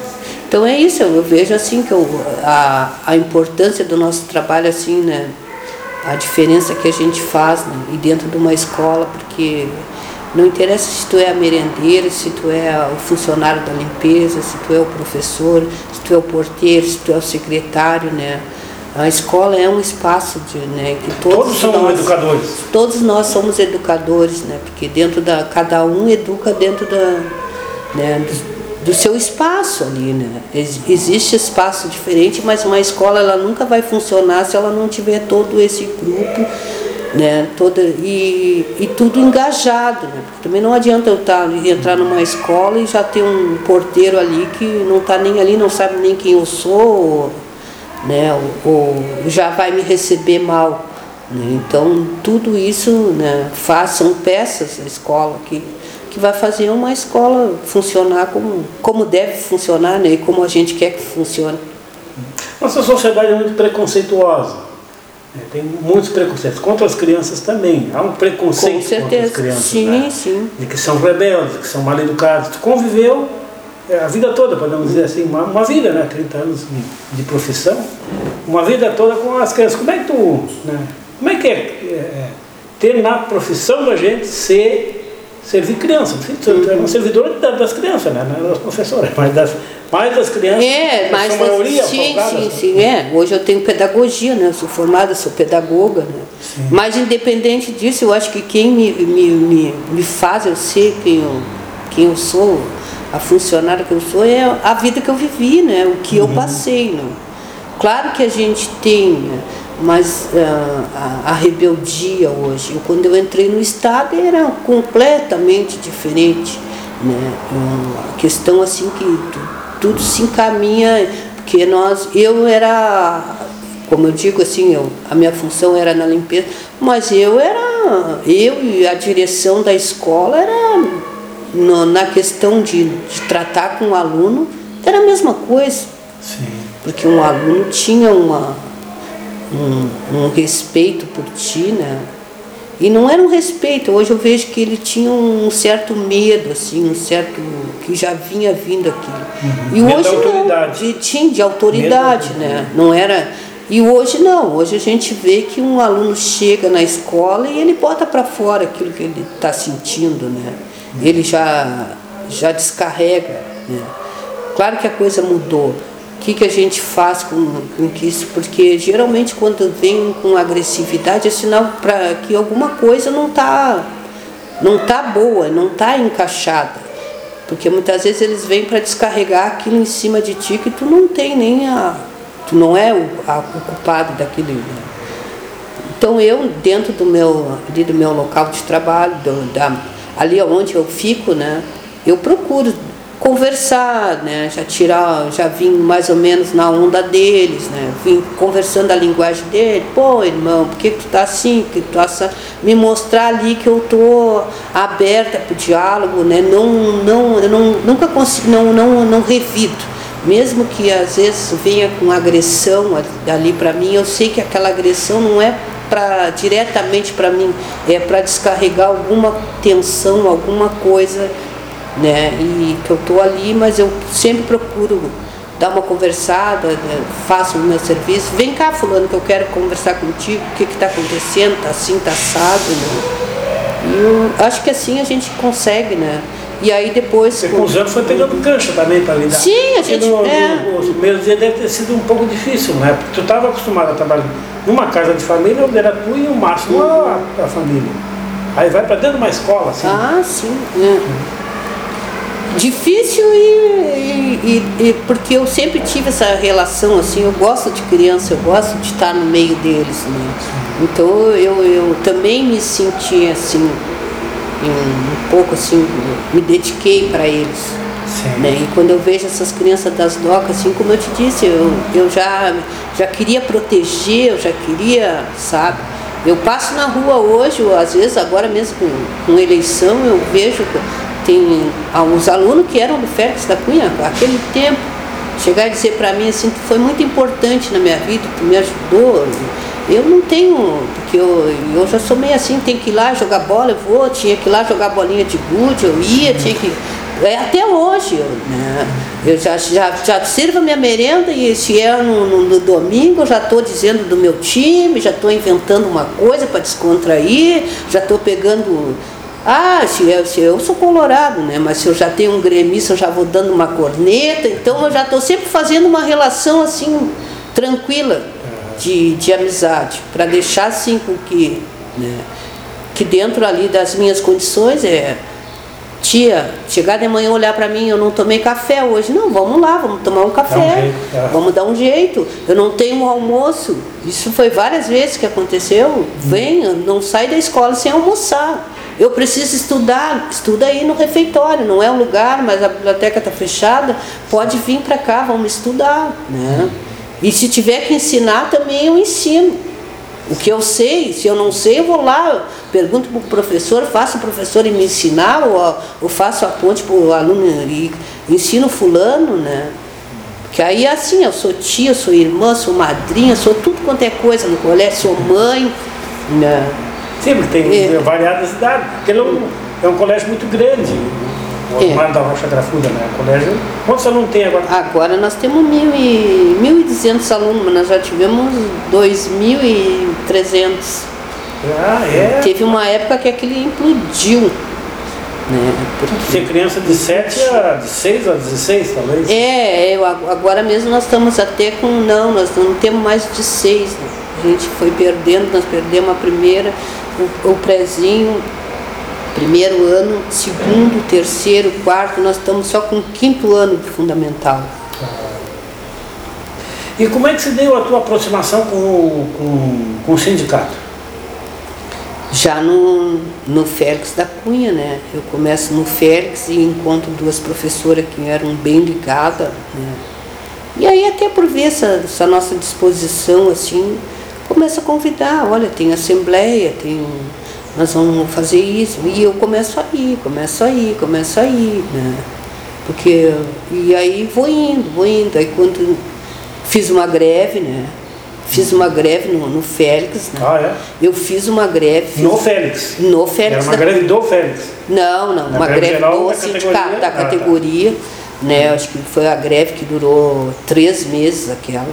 Então é isso. Eu vejo assim que eu, a, a importância do nosso trabalho assim né a diferença que a gente faz né, e dentro de uma escola, porque não interessa se tu é a merendeira, se tu é o funcionário da limpeza, se tu é o professor, se tu é o porteiro, se tu é o secretário, né? A escola é um espaço de, né, que todos, todos somos nós, educadores. Todos nós somos educadores, né? Porque dentro da cada um educa dentro da, né, do seu espaço ali, né? Existe espaço diferente, mas uma escola ela nunca vai funcionar se ela não tiver todo esse grupo, né? Toda e, e tudo engajado, né? Porque também não adianta eu estar tá, entrar numa escola e já ter um porteiro ali que não está nem ali, não sabe nem quem eu sou, né? Ou, ou já vai me receber mal. Né? Então tudo isso, né? Façam peças a escola que que vai fazer uma escola funcionar como, como deve funcionar né, e como a gente quer que funcione. Nossa sociedade é muito preconceituosa. Né, tem muitos preconceitos. Contra as crianças também. Há um preconceito contra as crianças. Sim, né? sim. De que são rebeldes, que são mal educados. Tu conviveu é, a vida toda, podemos dizer assim, uma, uma vida, né? 30 anos de, de, profissão, uma vida toda com as crianças. Como é que tu. Né? Como é que é, é, é ter na profissão da gente ser servir criança. Tu é um servidor das crianças, né? Não é das professoras, mas das, mais das crianças. É, mais das, maioria sim, sim, sim, é. Hoje eu tenho pedagogia, né? Eu sou formada, sou pedagoga, né? Sim. Mas independente disso, eu acho que quem me, me, me, me faz eu ser quem eu, quem eu sou, a funcionária que eu sou, é a vida que eu vivi, né? O que uhum. eu passei, né? Claro que a gente tem mas uh, a, a, rebeldia hoje, quando eu entrei no Estado era completamente diferente. Né? a questão assim que tu, tudo se encaminha, porque nós, eu era, como eu digo assim, eu, a minha função era na limpeza, mas eu era, eu e a direção da escola era no, na questão de, de tratar com o aluno, era a mesma coisa. Sim. Porque um aluno tinha uma um, um respeito por ti, né? E não era um respeito, hoje eu vejo que ele tinha um certo medo, assim, um certo. que já vinha vindo aquilo. Uhum. E medo hoje não, de, tinha de autoridade, né? Não era. E hoje não, hoje a gente vê que um aluno chega na escola e ele bota para fora aquilo que ele está sentindo, né? Ele já, já descarrega. Né? Claro que a coisa mudou, que, que a gente faz com, com isso? Porque geralmente quando vem com agressividade é sinal para que alguma coisa não está não tá boa, não está encaixada. Porque muitas vezes eles vêm para descarregar aquilo em cima de ti que tu não tem nem a. Tu não é o, a, o culpado daquilo. Né? Então eu, dentro do meu, ali do meu local de trabalho, do, da, ali onde eu fico, né, eu procuro conversar, né? Já tirar, já vim mais ou menos na onda deles, né? Vim conversando a linguagem dele, pô irmão, por que, tu tá assim? Que tu tá assim? Me mostrar ali que eu tô aberta para o diálogo, né? Não, não, eu não, nunca consigo, não, não, não revido. Mesmo que às vezes venha com agressão ali para mim, eu sei que aquela agressão não é para diretamente para mim, é para descarregar alguma tensão, alguma coisa né? E que eu estou ali, mas eu sempre procuro dar uma conversada, né? faço o meu serviço. Vem cá, fulano, que eu quero conversar contigo, o que está acontecendo, está assim, está assado, né? E eu acho que assim a gente consegue, né? E aí depois. Você com os anos foi pegando cancha também para lidar. Sim, a gente. No, é. no, os primeiros dias deve ter sido um pouco difícil, né? Porque tu estava acostumado a trabalhar numa casa de família onde era tu e o máximo a, a família. Aí vai para dentro de uma escola, assim. Ah, sim. É difícil e, e, e, porque eu sempre tive essa relação assim eu gosto de criança eu gosto de estar no meio deles né? então eu, eu também me senti assim um, um pouco assim me dediquei para eles né? e quando eu vejo essas crianças das docas assim como eu te disse eu, eu já já queria proteger eu já queria sabe eu passo na rua hoje, ou às vezes agora mesmo com, com eleição, eu vejo tem alguns alunos que eram do Félix da Cunha, aquele tempo, chegar e dizer para mim assim, foi muito importante na minha vida, tu me ajudou. Eu não tenho, porque eu, eu já sou meio assim, tem que ir lá jogar bola, eu vou, tinha que ir lá jogar bolinha de gude, eu ia, tinha que. É, até hoje, eu, né? eu já, já, já sirvo a minha merenda e se é no, no, no domingo eu já estou dizendo do meu time, já estou inventando uma coisa para descontrair, já estou pegando ah, se eu, se eu sou colorado, né? Mas se eu já tenho um gremista, eu já vou dando uma corneta, então eu já estou sempre fazendo uma relação assim, tranquila de, de amizade, para deixar assim com que, né, que dentro ali das minhas condições é tia, chegar de manhã olhar para mim, eu não tomei café hoje. Não, vamos lá, vamos tomar um café. Um jeito, é. Vamos dar um jeito. Eu não tenho um almoço. Isso foi várias vezes que aconteceu. Hum. Venha, não sai da escola sem almoçar. Eu preciso estudar, estuda aí no refeitório, não é um lugar, mas a biblioteca está fechada, pode vir para cá, vamos estudar. Né? E se tiver que ensinar também eu ensino. O que eu sei, se eu não sei, eu vou lá, pergunto para o professor, faço o professor me ensinar, ou, ou faço a ponte para o aluno e ensino fulano, né? Porque aí é assim, eu sou tia, sou irmã, sou madrinha, sou tudo quanto é coisa no colégio, sou mãe, né? Sim, porque tem é. variadas idades. Porque ele é um, é um colégio muito grande. O é. da Rocha Grafuda, né? O colégio. Quantos alunos tem agora? Agora nós temos mil e, 1.200 alunos, mas nós já tivemos 2.300. Ah, é? Teve uma época que aquele implodiu. Né? Porque... Tem criança de 7 a de 6 a 16, talvez? É, é, agora mesmo nós estamos até com. Não, nós não temos mais de 6. Né? A gente foi perdendo, nós perdemos a primeira, o, o prézinho, primeiro ano, segundo, terceiro, quarto, nós estamos só com o quinto ano de fundamental. E como é que se deu a tua aproximação com, com, com o sindicato? Já no, no Félix da Cunha, né? Eu começo no Félix e encontro duas professoras que eram bem ligadas, né? E aí até por ver essa, essa nossa disposição, assim, começa a convidar, olha, tem assembleia, tem nós vamos fazer isso. E eu começo a ir, começo a ir, começo a ir, né? Porque, e aí vou indo, vou indo. Aí quando fiz uma greve, né? Fiz uma greve no, no Félix. Né? Ah, é? Eu fiz uma greve. Fiz, no Félix? No Félix. Era uma da, greve do Félix? Não, não. Na uma greve, greve do da sindicato, categoria? da categoria. Ah, tá. né? Acho que foi a greve que durou três meses aquela.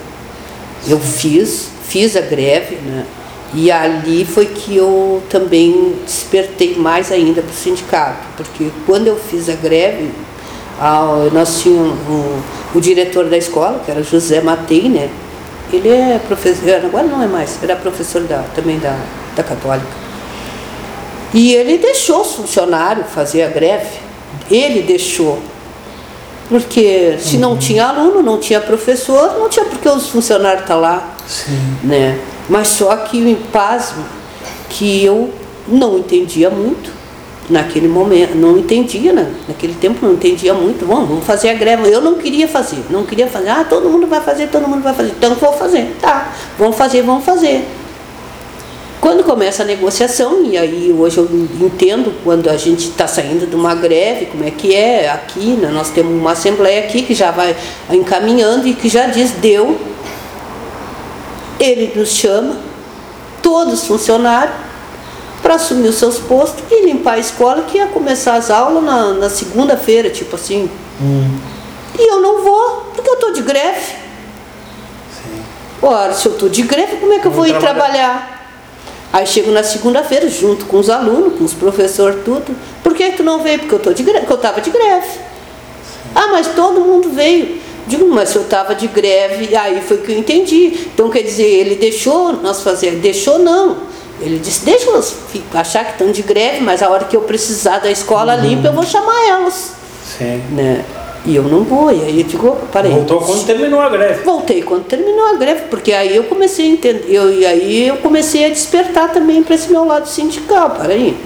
Eu fiz fiz a greve, né? E ali foi que eu também despertei mais ainda para o sindicato, porque quando eu fiz a greve, nós tínhamos o, o, diretor da escola, que era José Matei, né? Ele é professor, agora não é mais, era professor da, também da, da Católica. E ele deixou os funcionários fazer a greve, ele deixou. Porque se não uhum. tinha aluno, não tinha professor, não tinha porque os funcionários estão tá lá. Sim. Né? Mas só que o pasmo que eu não entendia muito naquele momento, não entendia, né? naquele tempo não entendia muito, bom, vamos fazer a greve. Eu não queria fazer, não queria fazer, ah, todo mundo vai fazer, todo mundo vai fazer, então vou fazer, tá, vamos fazer, vamos fazer. Quando começa a negociação, e aí hoje eu entendo quando a gente está saindo de uma greve, como é que é aqui, né? nós temos uma assembleia aqui que já vai encaminhando e que já diz, deu, ele nos chama, todos funcionários, para assumir os seus postos e limpar a escola, que ia começar as aulas na, na segunda-feira, tipo assim. Hum. E eu não vou, porque eu estou de greve. Sim. Ora, se eu estou de greve, como é que eu vou, vou ir trabalhar? trabalhar? Aí chego na segunda-feira, junto com os alunos, com os professores, tudo. Por que, que tu não veio? Porque eu tô de greve, porque eu estava de greve. Sim. Ah, mas todo mundo veio. Digo, mas se eu estava de greve, aí foi que eu entendi. Então quer dizer, ele deixou nós fazer, deixou não. Ele disse, deixa elas achar que estão de greve, mas a hora que eu precisar da escola uhum. limpa, eu vou chamar elas. Sim. Né? E eu não vou. E aí eu digo, parei. Voltou quando terminou a greve. Voltei quando terminou a greve, porque aí eu comecei a entender, eu, e aí eu comecei a despertar também para esse meu lado sindical. Peraí.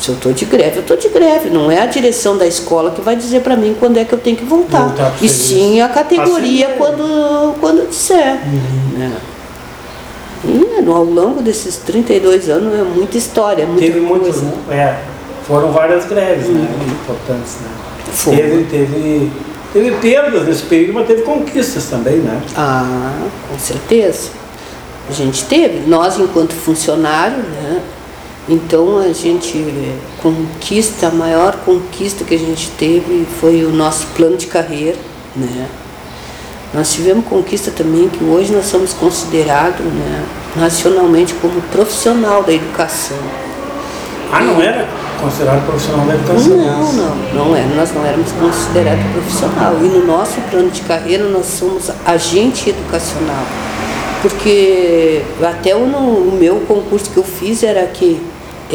Se eu estou de greve, eu estou de greve. Não é a direção da escola que vai dizer para mim quando é que eu tenho que voltar. voltar e sim a categoria quando, quando disser. Uhum. Né? E ao longo desses 32 anos é muita história, muita Teve muitos, é, foram várias greves, né, uhum. né, importantes, né. Foi. Teve, teve, teve perdas nesse período, mas teve conquistas também, né? Ah, com certeza. A gente teve, nós enquanto funcionário, né? Então a gente conquista, a maior conquista que a gente teve foi o nosso plano de carreira, né? Nós tivemos conquista também que hoje nós somos considerados né, nacionalmente como profissional da educação. Ah, não era considerado profissional da educação? Não, não, não era. Nós não éramos considerados profissional. E no nosso plano de carreira nós somos agente educacional. Porque até o, o meu concurso que eu fiz era que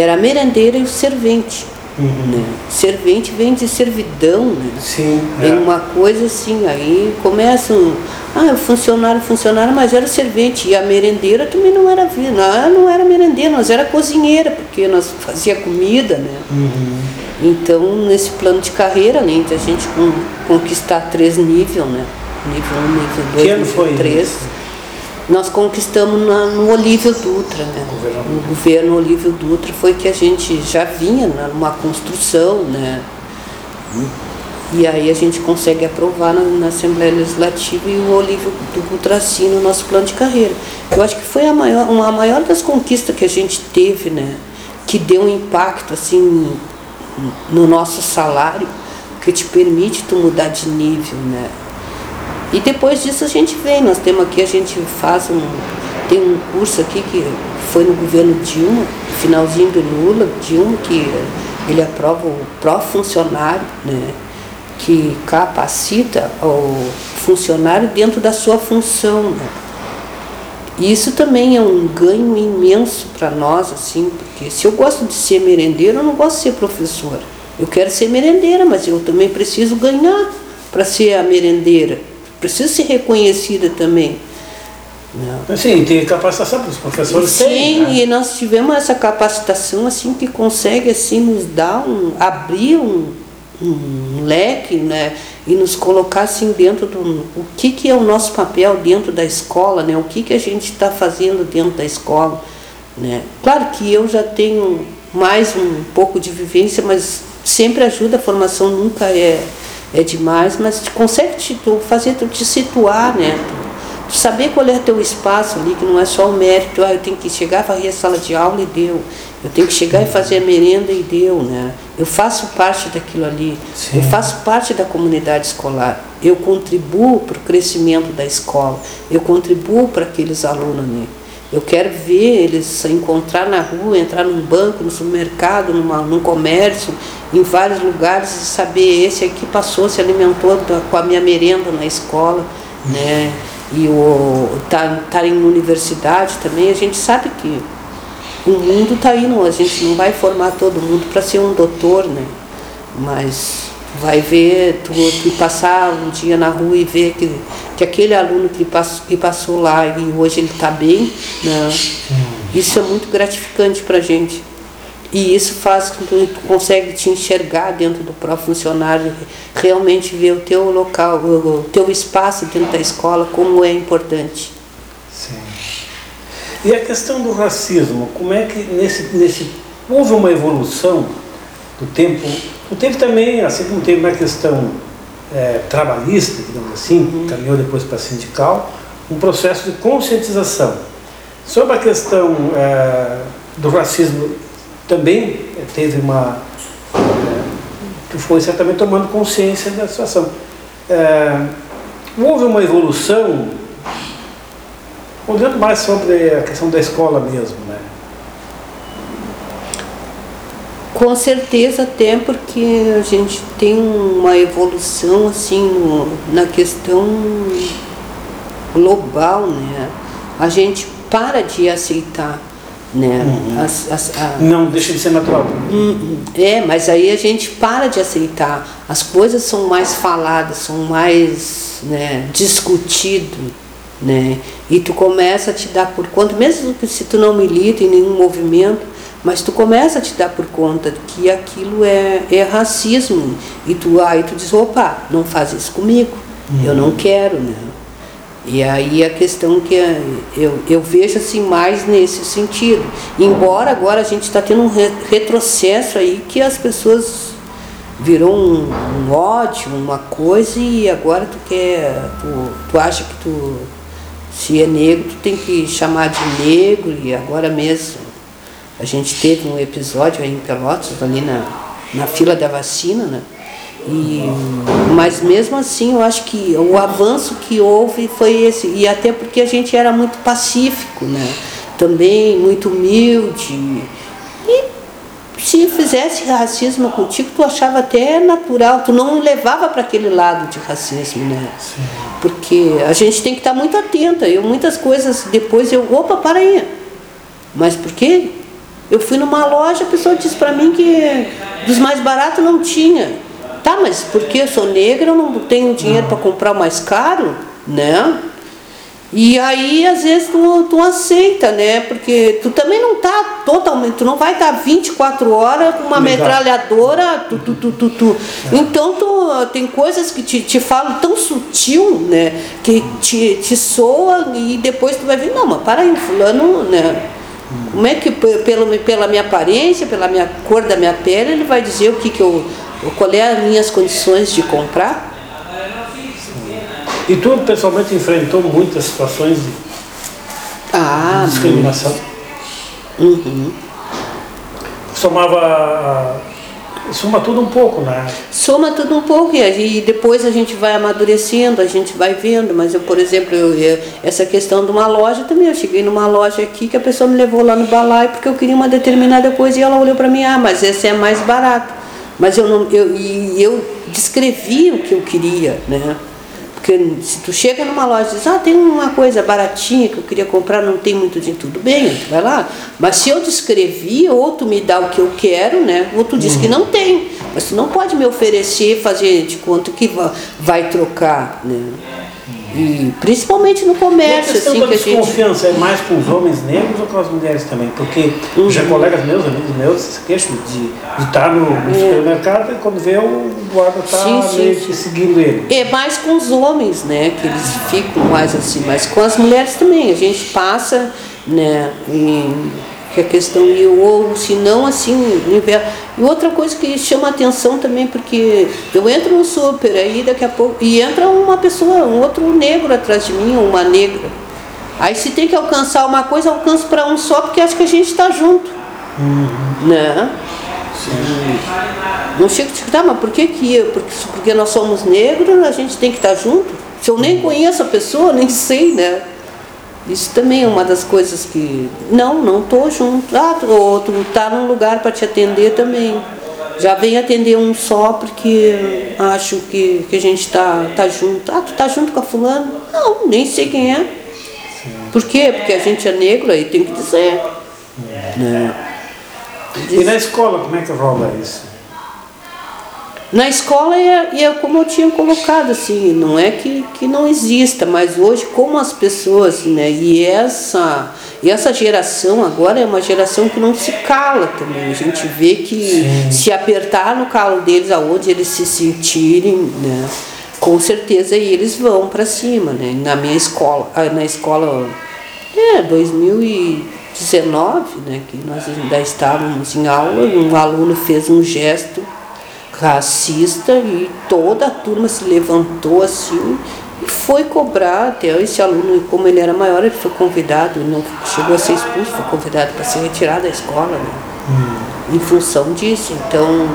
era a merendeira e o servente. Uhum. Né? Servente vem de servidão, né? Sim. É. uma coisa assim, aí começam, ah, funcionário, funcionário, mas era servente. E a merendeira também não era não, não era merendeira, nós era cozinheira, porque nós fazia comida, né? Uhum. Então, nesse plano de carreira, além de a gente conquistar três níveis, né? Nível 1, um, nível 2, nível 3 nós conquistamos na, no Olívio Dutra, né? No governo Olívio Dutra foi que a gente já vinha numa construção, né? E aí a gente consegue aprovar na, na Assembleia Legislativa e o Olívio Dutra assina o nosso plano de carreira. Eu acho que foi a maior, uma a maior das conquistas que a gente teve, né? Que deu um impacto assim no nosso salário, que te permite tu mudar de nível, né? E depois disso a gente vem, nós temos aqui, a gente faz um. Tem um curso aqui que foi no governo Dilma, finalzinho do Lula, Dilma, que ele aprova o pró-funcionário, né, que capacita o funcionário dentro da sua função. Né. Isso também é um ganho imenso para nós, assim, porque se eu gosto de ser merendeira, eu não gosto de ser professora. Eu quero ser merendeira, mas eu também preciso ganhar para ser a merendeira precisa ser reconhecida também. Não. Sim, tem capacitação para os professores. Sim, né? e nós tivemos essa capacitação assim que consegue assim nos dar um abrir um, um leque, né, e nos colocar assim dentro do o que que é o nosso papel dentro da escola, né, o que que a gente está fazendo dentro da escola, né. Claro que eu já tenho mais um pouco de vivência, mas sempre ajuda a formação nunca é é demais, mas consegue te, fazer tu te situar, né? Tu saber qual é teu espaço ali, que não é só o mérito, ah, eu tenho que chegar a varrer a sala de aula e deu. Eu tenho que chegar e fazer a merenda e deu, né? Eu faço parte daquilo ali. Sim. Eu faço parte da comunidade escolar. Eu contribuo para o crescimento da escola. Eu contribuo para aqueles alunos ali. Eu quero ver eles encontrar na rua, entrar num banco, no supermercado, numa, num comércio, em vários lugares e saber esse aqui passou, se alimentou com a minha merenda na escola, né? E o tá, tá em universidade também, a gente sabe que o mundo está indo, a gente não vai formar todo mundo para ser um doutor, né? Mas vai ver, tu, tu, passar um dia na rua e ver que, que aquele aluno que passou, que passou lá e hoje ele está bem, né? isso é muito gratificante para a gente. E isso faz com que tu consegue te enxergar dentro do próprio funcionário, realmente ver o teu local, o teu espaço dentro da escola, como é importante. Sim. E a questão do racismo, como é que nesse, nesse houve uma evolução do tempo, o tempo também, assim como teve na questão é, trabalhista, digamos assim, uhum. caminhou depois para sindical, um processo de conscientização. Sobre a questão é, do racismo também teve uma. que foi certamente tomando consciência da situação. É, houve uma evolução, olhando mais sobre a questão da escola mesmo, né? Com certeza tem, porque a gente tem uma evolução assim na questão global, né? A gente para de aceitar né? Uhum. As, as, a... Não deixa de ser natural. Uhum. É, mas aí a gente para de aceitar. As coisas são mais faladas, são mais né, discutido, né? E tu começa a te dar por conta, mesmo que se tu não milita em nenhum movimento, mas tu começa a te dar por conta que aquilo é, é racismo. E tu aí tu diz, opa, não faz isso comigo. Uhum. Eu não quero, né? E aí a questão que eu, eu vejo assim mais nesse sentido. Embora agora a gente está tendo um retrocesso aí que as pessoas virou um, um, ódio, uma coisa, e agora tu quer, tu, tu acha que tu, se é negro, tu tem que chamar de negro, e agora mesmo a gente teve um episódio em Pelotas, ali na, na fila da vacina, né? E, mas mesmo assim, eu acho que o avanço que houve foi esse, e até porque a gente era muito pacífico, né? também muito humilde. E se fizesse racismo contigo, tu achava até natural, tu não levava para aquele lado de racismo, né? Sim. Porque a gente tem que estar muito atenta. Eu muitas coisas depois eu, opa, para aí. Mas por quê? Eu fui numa loja, a pessoa disse para mim que dos mais baratos não tinha. Tá, mas porque eu sou negra, eu não tenho dinheiro para comprar o mais caro, né? E aí, às vezes, tu, tu aceita, né? Porque tu também não tá totalmente, tu não vai estar tá 24 horas com uma Legal. metralhadora, tu, tu, tu, tu, tu. É. Então, tu, tem coisas que te, te falam tão sutil, né? Que te, te soa e depois tu vai ver, não, mas para aí, fulano, né? Como é que, pelo, pela minha aparência, pela minha cor da minha pele, ele vai dizer o que, que eu qual é as minhas condições de comprar? E tu pessoalmente enfrentou muitas situações de ah, discriminação? Uhum. Somava. Soma tudo um pouco, né? Soma tudo um pouco e, depois a gente vai amadurecendo, a gente vai vendo. Mas eu, por exemplo, eu, essa questão de uma loja também. Eu cheguei numa loja aqui que a pessoa me levou lá no balai porque eu queria uma determinada coisa e ela olhou para mim, ah, mas esse é mais barato. Mas eu não, eu, e eu descrevi o que eu queria, né? Porque se tu chega numa loja e diz, ah, tem uma coisa baratinha que eu queria comprar, não tem muito dinheiro, tudo bem, tu vai lá. Mas se eu descrevi, ou tu me dá o que eu quero, né? Ou tu diz uhum. que não tem. Mas tu não pode me oferecer, fazer de conta que vai trocar, né? E principamente no comércio. E a assim, da que desconfiança gente... é mais com os homens negros ou com as mulheres também? Porque uhum. já colegas meus, amigos meus, se queixam de, de estar no, no é. supermercado e quando vê o guarda está meio que seguindo ele. É mais com os homens, né? Que eles ficam mais assim, mas com as mulheres também. A gente passa, né? Em que a questão e ou se não assim. E outra coisa que chama atenção também porque eu entro no super aí daqui a pouco e entra uma pessoa, um outro negro atrás de mim, uma negra. Aí se tem que alcançar uma coisa, alcanço para um só porque acho que a gente está junto, uhum. né? Sim. Não chega a tá, mas por que que porque, porque nós somos negros a gente tem que estar tá junto? Se eu nem conheço a pessoa, nem sei, né? Isso também é uma das coisas que. Não, não estou junto. Ah, o outro está num lugar para te atender também. Já vem atender um só porque acho que, que a gente está tá junto. Ah, tu está junto com a fulana? Não, nem sei quem é. Por quê? Porque a gente é negro aí tem que dizer. É. E na escola, como é que rola isso? Na escola é, é como eu tinha colocado, assim, não é que, que não exista, mas hoje como as pessoas, né, e essa, e essa geração agora é uma geração que não se cala também. A gente vê que Sim. se apertar no calo deles aonde eles se sentirem, né, com certeza eles vão para cima, né? Na minha escola, ah, na escola é 2019, né, que nós ainda estávamos em aula, um aluno fez um gesto racista e toda a turma se levantou assim e foi cobrar até esse aluno, como ele era maior, ele foi convidado, não chegou a ser expulso, foi convidado para ser retirado da escola, né? Hum. em função disso. Então,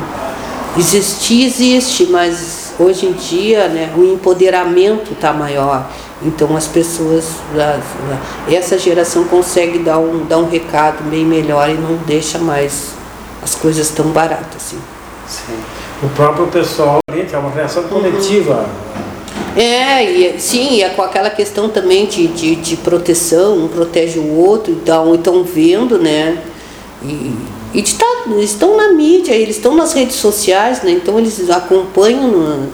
existir existe, mas hoje em dia né, o empoderamento está maior. Então as pessoas, essa geração consegue dar um, dar um recado bem melhor e não deixa mais as coisas tão baratas assim. Sim o próprio pessoal, é uma reação coletiva. É, e, sim, é com aquela questão também de, de, de proteção, um protege o outro, então estão vendo, né? E, e de tá, estão na mídia, eles estão nas redes sociais, né? Então eles acompanham no,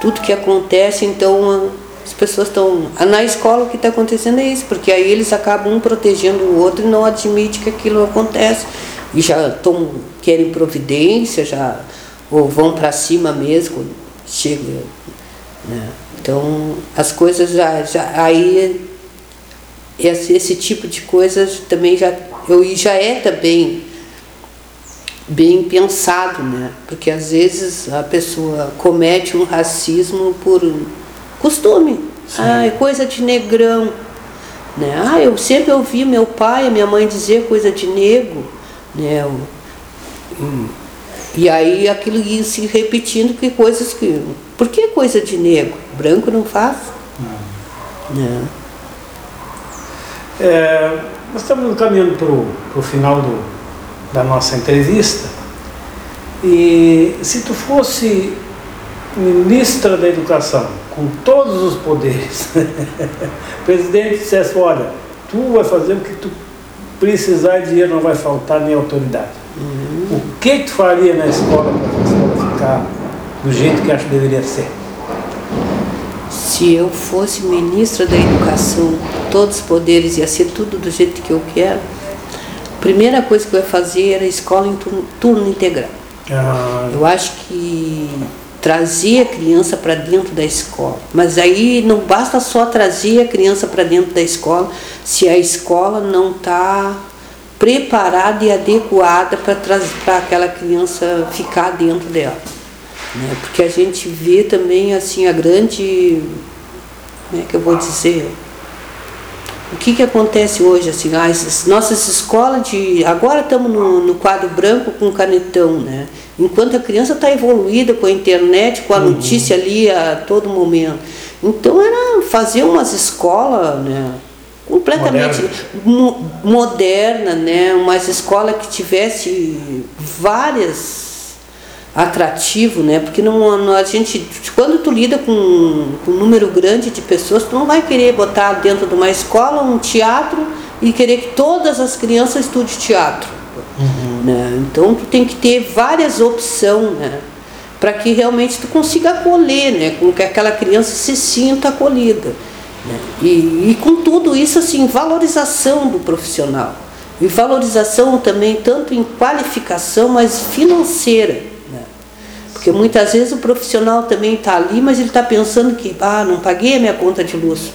tudo que acontece, então as pessoas estão. Na escola o que está acontecendo é isso, porque aí eles acabam um protegendo o outro e não admite que aquilo acontece. E já estão, querem providência, já ou vão para cima mesmo, chega. Né? Então as coisas já, já aí esse, esse tipo de coisas também já eu já é também bem pensado, né? Porque às vezes a pessoa comete um racismo por costume. Sim. Ah, é coisa de negrão. Né? Ah, eu sempre ouvi meu pai e minha mãe dizer coisa de negro. Né? E aí aquilo ia se repetindo que coisas que. Por que coisa de negro? Branco não faz? Não. não. É, nós estamos caminhando para o final do, da nossa entrevista. E se tu fosse ministra da Educação, com todos os poderes, o presidente dissesse, olha, tu vai fazer o que tu precisar, dinheiro não vai faltar, nem autoridade. Uhum. O que tu faria na escola para a escola ficar do jeito que acho que deveria ser? Se eu fosse ministra da Educação, todos os poderes, ia ser tudo do jeito que eu quero. A primeira coisa que eu ia fazer era escola em turno, turno integral. Ah. Eu acho que trazer a criança para dentro da escola. Mas aí não basta só trazer a criança para dentro da escola se a escola não está preparada e adequada para aquela criança ficar dentro dela. Né? Porque a gente vê também assim a grande, como é que eu vou dizer, o que, que acontece hoje assim, ah, as nossas escolas de agora estamos no, no, quadro branco com canetão, né? Enquanto a criança está evoluída com a internet, com a uhum. notícia ali a todo momento. Então era fazer umas escolas, né? Completamente moderna. moderna, né? Uma escola que tivesse várias atrativo, né? Porque não, não, a gente, quando tu lida com, com, um número grande de pessoas, tu não vai querer botar dentro de uma escola um teatro e querer que todas as crianças estudem teatro, uhum. né? Então tu tem que ter várias opções, né? Para que realmente tu consiga acolher, né? Com que aquela criança se sinta acolhida. Né? E, e com tudo isso, assim, valorização do profissional. E valorização também, tanto em qualificação, mas financeira. Né? Porque muitas vezes o profissional também está ali, mas ele está pensando que, ah, não paguei a minha conta de luz.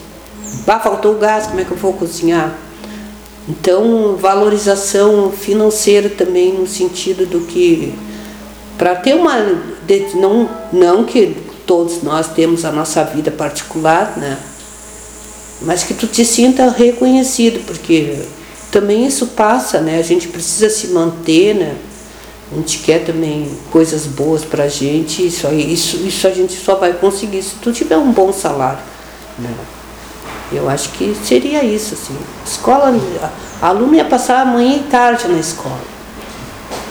Ah, faltou o gás, como é que eu vou cozinhar? Então, valorização financeira também, no sentido do que, para ter uma. Não, não que todos nós temos a nossa vida particular, né? Mas que tu te sinta reconhecido, porque também isso passa, né? A gente precisa se manter, né? A gente quer também coisas boas pra gente, isso, isso, isso a gente só vai conseguir se tu tiver um bom salário. Né? Eu acho que seria isso, assim. Escola, a aluno ia passar manhã e tarde na escola.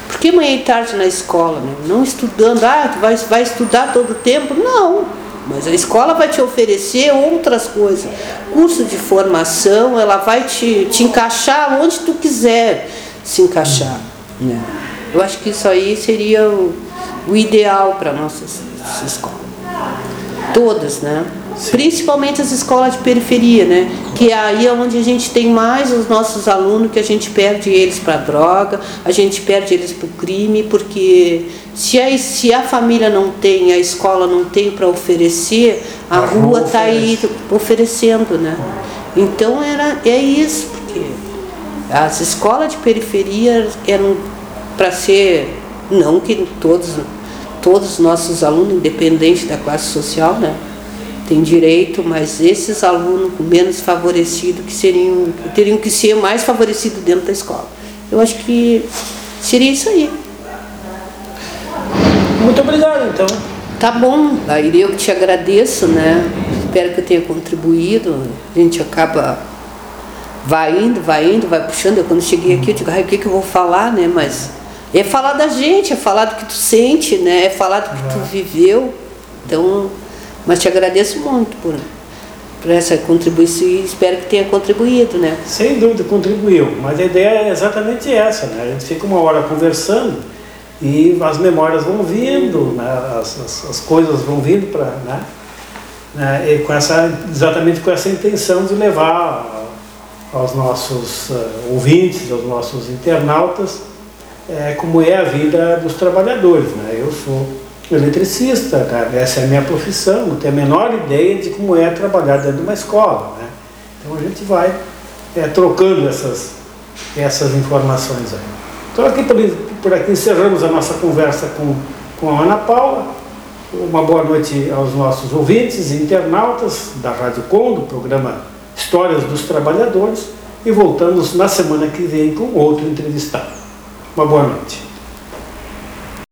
Por que manhã e tarde na escola? Né? Não estudando, ah, tu vai, vai estudar todo o tempo? Não. Mas a escola vai te oferecer outras coisas. Curso de formação, ela vai te, te encaixar onde tu quiser se encaixar. Né? Eu acho que isso aí seria o, o ideal para nossas escolas. Todas, né? Principalmente as escolas de periferia, né? Que é aí onde a gente tem mais os nossos alunos, que a gente perde eles para droga, a gente perde eles para o crime, porque se a, se a família não tem, a escola não tem para oferecer, a, a rua está aí oferecendo, né? Então era, é isso, porque as escolas de periferia eram para ser, não que todos, todos os nossos alunos, independente da classe social, né? Tem direito, mas esses alunos menos favorecidos que seriam, teriam que ser mais favorecidos dentro da escola. Eu acho que seria isso aí. Muito obrigado, então. Tá bom, aí eu que te agradeço, né? Espero que eu tenha contribuído. A gente acaba vai indo, vai indo, vai puxando. Eu, quando cheguei aqui, eu digo, ai, o que, que eu vou falar, né? Mas é falar da gente, é falar do que tu sente, né? É falar do que tu viveu. Então, mas te agradeço muito por, por essa contribuição e espero que tenha contribuído, né? Sem dúvida, contribuiu. Mas a ideia é exatamente essa, né? A gente fica uma hora conversando e as memórias vão vindo, né? as, as, as coisas vão vindo para, né? né? Com essa, exatamente com essa intenção de levar aos nossos uh, ouvintes, aos nossos internautas, é, como é a vida dos trabalhadores. Né? Eu sou eletricista, tá? essa é a minha profissão, não tenho a menor ideia de como é trabalhar dentro de uma escola. Né? Então a gente vai é, trocando essas, essas informações aí. Então aqui por, por aqui encerramos a nossa conversa com, com a Ana Paula. Uma boa noite aos nossos ouvintes e internautas da Rádio Com, do programa Histórias dos Trabalhadores, e voltamos na semana que vem com outro entrevistado. Uma boa noite.